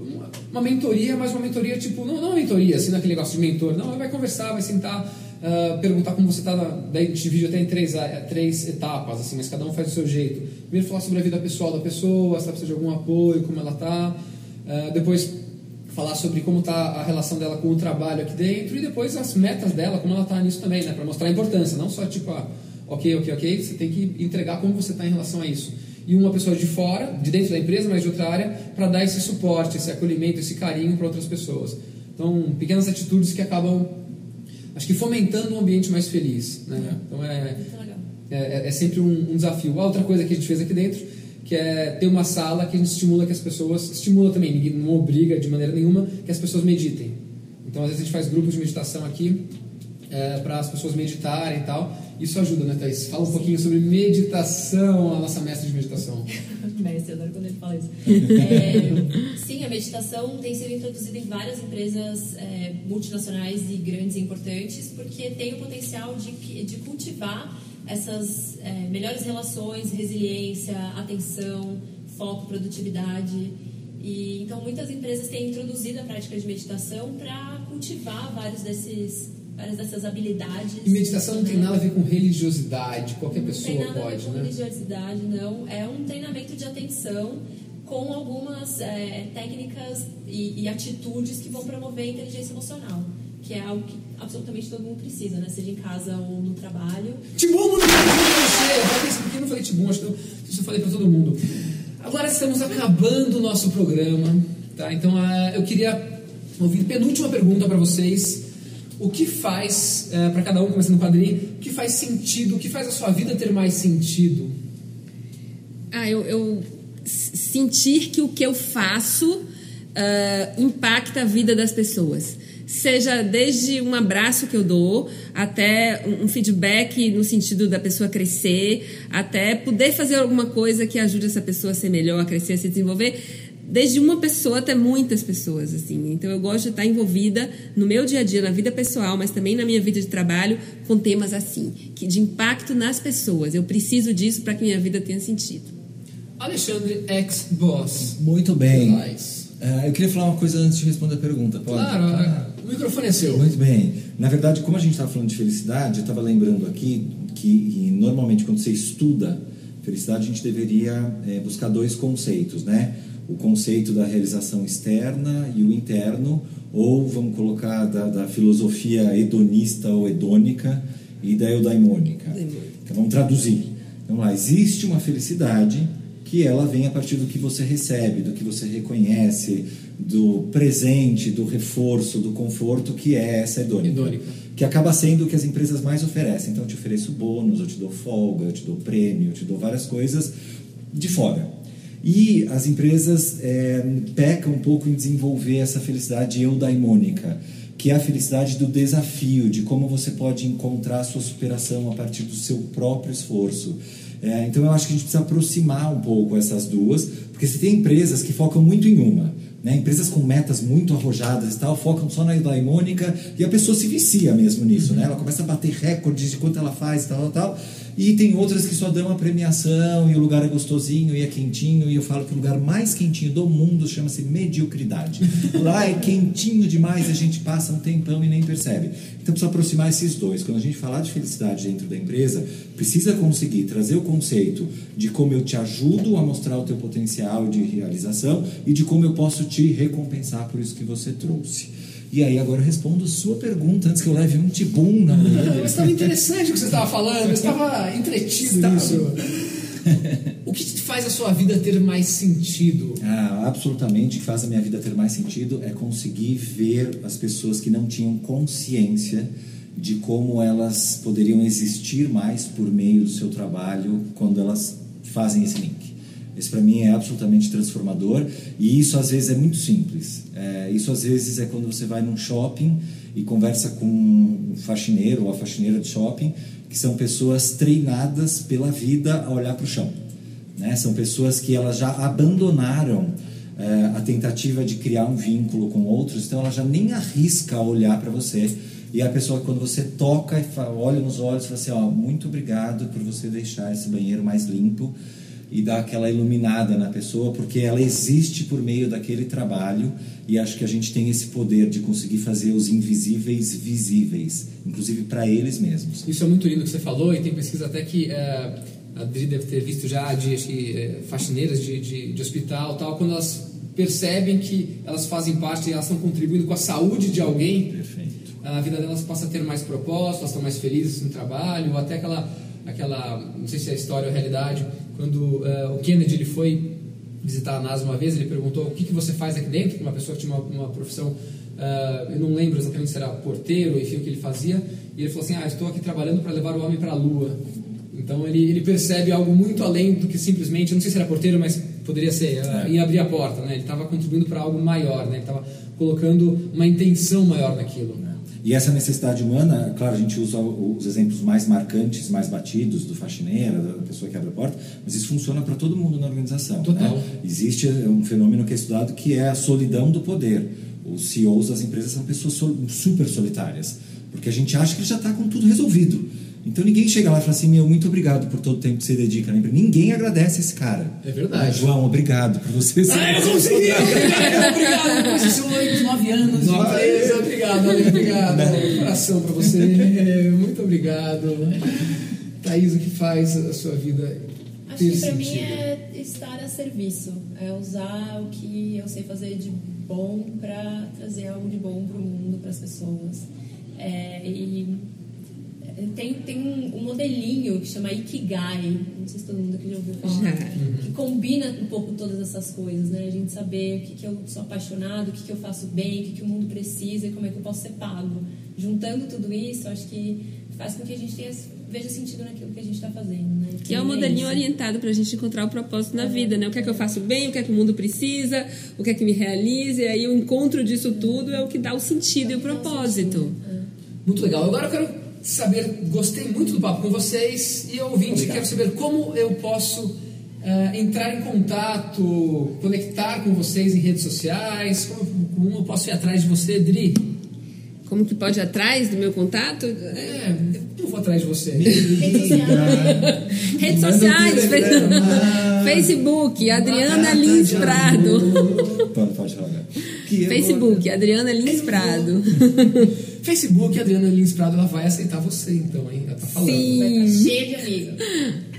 uma- uma mentoria, mas uma mentoria tipo, não, não uma mentoria, assim, naquele negócio de mentor, não, ele vai conversar, vai sentar uh, perguntar como você está, daí divide até em três, uh, três etapas, assim, mas cada um faz do seu jeito. Primeiro falar sobre a vida pessoal da pessoa, se ela precisa de algum apoio, como ela está. Uh, depois falar sobre como está a relação dela com o trabalho aqui dentro e depois as metas dela, como ela está nisso também, né? Para mostrar a importância, não só tipo, ah, ok, ok, ok, você tem que entregar como você está em relação a isso. E uma pessoa de fora, de dentro da empresa, mas de outra área, para dar esse suporte, esse acolhimento, esse carinho para outras pessoas. Então, pequenas atitudes que acabam, acho que fomentando um ambiente mais feliz. Né? É. Então, é, é, é, sempre um, um desafio. A outra coisa que a gente fez aqui dentro que é ter uma sala que a gente estimula que as pessoas estimula também ninguém não obriga de maneira nenhuma que as pessoas meditem. Então às vezes a gente faz grupos de meditação aqui é, para as pessoas meditarem e tal. Isso ajuda né Thaís? fala um pouquinho sobre meditação a nossa mestra de meditação. [LAUGHS] Mestre, adoro quando ele fala isso. [LAUGHS] É, sim, a meditação tem sido introduzida em várias empresas é, multinacionais e grandes e importantes porque tem o potencial de, de cultivar essas é, melhores relações, resiliência, atenção, foco, produtividade. E, então, muitas empresas têm introduzido a prática de meditação para cultivar vários desses, várias dessas habilidades. E meditação não tem nada a ver com religiosidade, qualquer não pessoa pode. Não tem nada a ver com né? religiosidade, não. É um treinamento de atenção com algumas é, técnicas e, e atitudes que vão promover a inteligência emocional que é algo que absolutamente todo mundo precisa, né? Seja em casa ou no trabalho. Tibum, não falei isso porque eu não falei Tibum, acho que eu, eu falei para todo mundo. Agora estamos acabando o nosso programa, tá? Então uh, eu queria ouvir penúltima pergunta para vocês. O que faz, uh, para cada um começando no quadrinho, o que faz sentido, o que faz a sua vida ter mais sentido? Ah, eu, eu sentir que o que eu faço uh, impacta a vida das pessoas seja desde um abraço que eu dou, até um feedback no sentido da pessoa crescer, até poder fazer alguma coisa que ajude essa pessoa a ser melhor, a crescer, a se desenvolver. Desde uma pessoa até muitas pessoas, assim. Então eu gosto de estar envolvida no meu dia a dia, na vida pessoal, mas também na minha vida de trabalho, com temas assim, que de impacto nas pessoas. Eu preciso disso para que minha vida tenha sentido. Alexandre, ex-boss. Muito bem. Uh, eu queria falar uma coisa antes de responder a pergunta. Pode? Claro, claro. O microfone é seu. Muito bem. Na verdade, como a gente estava falando de felicidade, eu estava lembrando aqui que, normalmente quando você estuda felicidade, a gente deveria é, buscar dois conceitos, né? O conceito da realização externa e o interno, ou vamos colocar da, da filosofia hedonista ou hedônica e da eudaimônica. Então vamos traduzir. Então lá, existe uma felicidade que ela vem a partir do que você recebe, do que você reconhece, do presente, do reforço, do conforto, que é essa hedônica. hedônica. Que acaba sendo o que as empresas mais oferecem. Então, eu te ofereço bônus, eu te dou folga, eu te dou prêmio, eu te dou várias coisas de fora. E as empresas é, pecam um pouco em desenvolver essa felicidade eudaimônica, que é a felicidade do desafio, de como você pode encontrar a sua superação a partir do seu próprio esforço é, então eu acho que a gente precisa aproximar um pouco essas duas, porque você tem empresas que focam muito em uma. Né? Empresas com metas muito arrojadas e tal, focam só na daimônica e a pessoa se vicia mesmo nisso. Né? Ela começa a bater recordes de quanto ela faz e tal, tal, tal. E tem outras que só dão a premiação e o lugar é gostosinho e é quentinho. E eu falo que o lugar mais quentinho do mundo chama-se mediocridade. [LAUGHS] Lá é quentinho demais, a gente passa um tempão e nem percebe. Então precisa aproximar esses dois. Quando a gente falar de felicidade dentro da empresa, precisa conseguir trazer o conceito de como eu te ajudo a mostrar o teu potencial de realização e de como eu posso te recompensar por isso que você trouxe. E aí agora eu respondo sua pergunta antes que eu leve um tibum na orelha. estava interessante o que você estava falando, eu estava entretido estava. nisso. o que faz a sua vida ter mais sentido? Ah, absolutamente, o que faz a minha vida ter mais sentido é conseguir ver as pessoas que não tinham consciência de como elas poderiam existir mais por meio do seu trabalho quando elas fazem esse link. Isso para mim é absolutamente transformador e isso às vezes é muito simples. É, isso às vezes é quando você vai num shopping e conversa com um faxineiro ou a faxineira de shopping, que são pessoas treinadas pela vida a olhar para o chão. Né? São pessoas que elas já abandonaram é, a tentativa de criar um vínculo com outros, então ela já nem arrisca olhar para você. E a pessoa, quando você toca e olha nos olhos, fala assim: ó, muito obrigado por você deixar esse banheiro mais limpo e dar aquela iluminada na pessoa, porque ela existe por meio daquele trabalho e acho que a gente tem esse poder de conseguir fazer os invisíveis visíveis, inclusive para eles mesmos. Isso é muito lindo que você falou e tem pesquisa até que é, a Adri deve ter visto já de acho que, é, faxineiras de, de, de hospital tal, quando elas percebem que elas fazem parte e elas estão contribuindo com a saúde de alguém, Perfeito. a vida delas passa a ter mais propósito, elas estão mais felizes no trabalho, ou até aquela, aquela não sei se é história ou realidade, quando uh, o Kennedy ele foi visitar a NASA uma vez, ele perguntou o que, que você faz aqui dentro, uma pessoa que tinha uma, uma profissão, uh, eu não lembro exatamente se era porteiro, enfim, o que ele fazia, e ele falou assim, ah, estou aqui trabalhando para levar o homem para a Lua. Então ele, ele percebe algo muito além do que simplesmente, não sei se era porteiro, mas poderia ser, uh, em abrir a porta, né? Ele estava contribuindo para algo maior, né? Ele estava colocando uma intenção maior naquilo. E essa necessidade humana, claro, a gente usa os exemplos mais marcantes, mais batidos do faxineiro, da pessoa que abre a porta, mas isso funciona para todo mundo na organização. Total. Né? Existe um fenômeno que é estudado que é a solidão do poder. Os CEOs das empresas são pessoas super solitárias, porque a gente acha que já está com tudo resolvido. Então ninguém chega lá e fala assim, meu, muito obrigado por todo o tempo que você dedica. Né? Ninguém agradece esse cara. É verdade. João, obrigado por você ser. Ah, eu consegui! obrigado por esse seu nove anos. Nove anos, obrigado, obrigado. Coração pra você. Muito obrigado. Thaís, o que faz a sua vida Acho que pra mim é estar a serviço. É usar o que eu sei fazer de bom para trazer algo de bom pro mundo, para as pessoas. É, e tem, tem um, um, modelinho que chama Ikigai, não sei se todo mundo aqui já ouviu falar, que combina um pouco todas essas coisas, né? A gente saber o que, que eu sou apaixonado, o que, que eu faço bem, o que, que o mundo precisa e como é que eu posso ser pago. Juntando tudo isso, acho que faz com que a gente tenha, veja sentido naquilo que a gente está fazendo, né? Que, que é um modelinho é orientado para a gente encontrar o propósito na é. vida, né? O que é que eu faço bem, o que é que o mundo precisa, o que é que me realiza, e aí o encontro disso tudo é o que dá o sentido é e o propósito. É. Muito legal. Agora eu quero saber, gostei muito do papo com vocês e ouvinte, Obrigado. quero saber como eu posso uh, entrar em contato, conectar com vocês em redes sociais, como, como eu posso ir atrás de você, Dri? Como que pode ir atrás do meu contato? É, eu vou atrás de você. [LAUGHS] Redes sociais. Facebook, Adriana Lins Prado. Pode falar. Facebook, Adriana Lins Prado. [LAUGHS] Facebook, Adriana Lins Prado, ela vai aceitar você, então, hein? Ela tá falando. Sim. Estar cheia de amigos.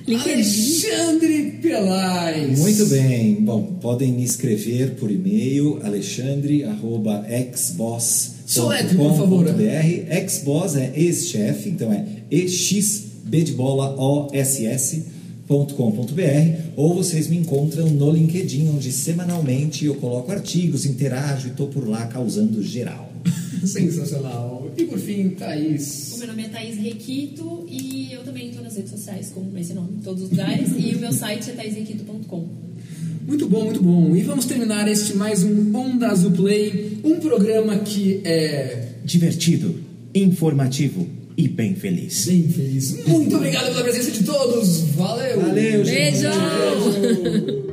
Alexandre Pelais. Muito bem. Bom, podem me escrever por e-mail alexandre@xboss. Soletre, por favor. Xboss é ex-chefe, então é exb de bola oss com.br ou vocês me encontram no LinkedIn, onde semanalmente eu coloco artigos, interajo e estou por lá causando geral. [LAUGHS] Sensacional. E por fim, Thaís. O meu nome é Thaís Requito e eu também estou nas redes sociais com esse nome, em todos os lugares. e o meu site é thaisrequito.com. Muito bom, muito bom. E vamos terminar este mais um Onda Azul Play, um programa que é divertido, informativo e bem feliz. Bem feliz. Muito obrigado pela presença de todos. Valeu. Valeu, gente. Beijo. Beijo.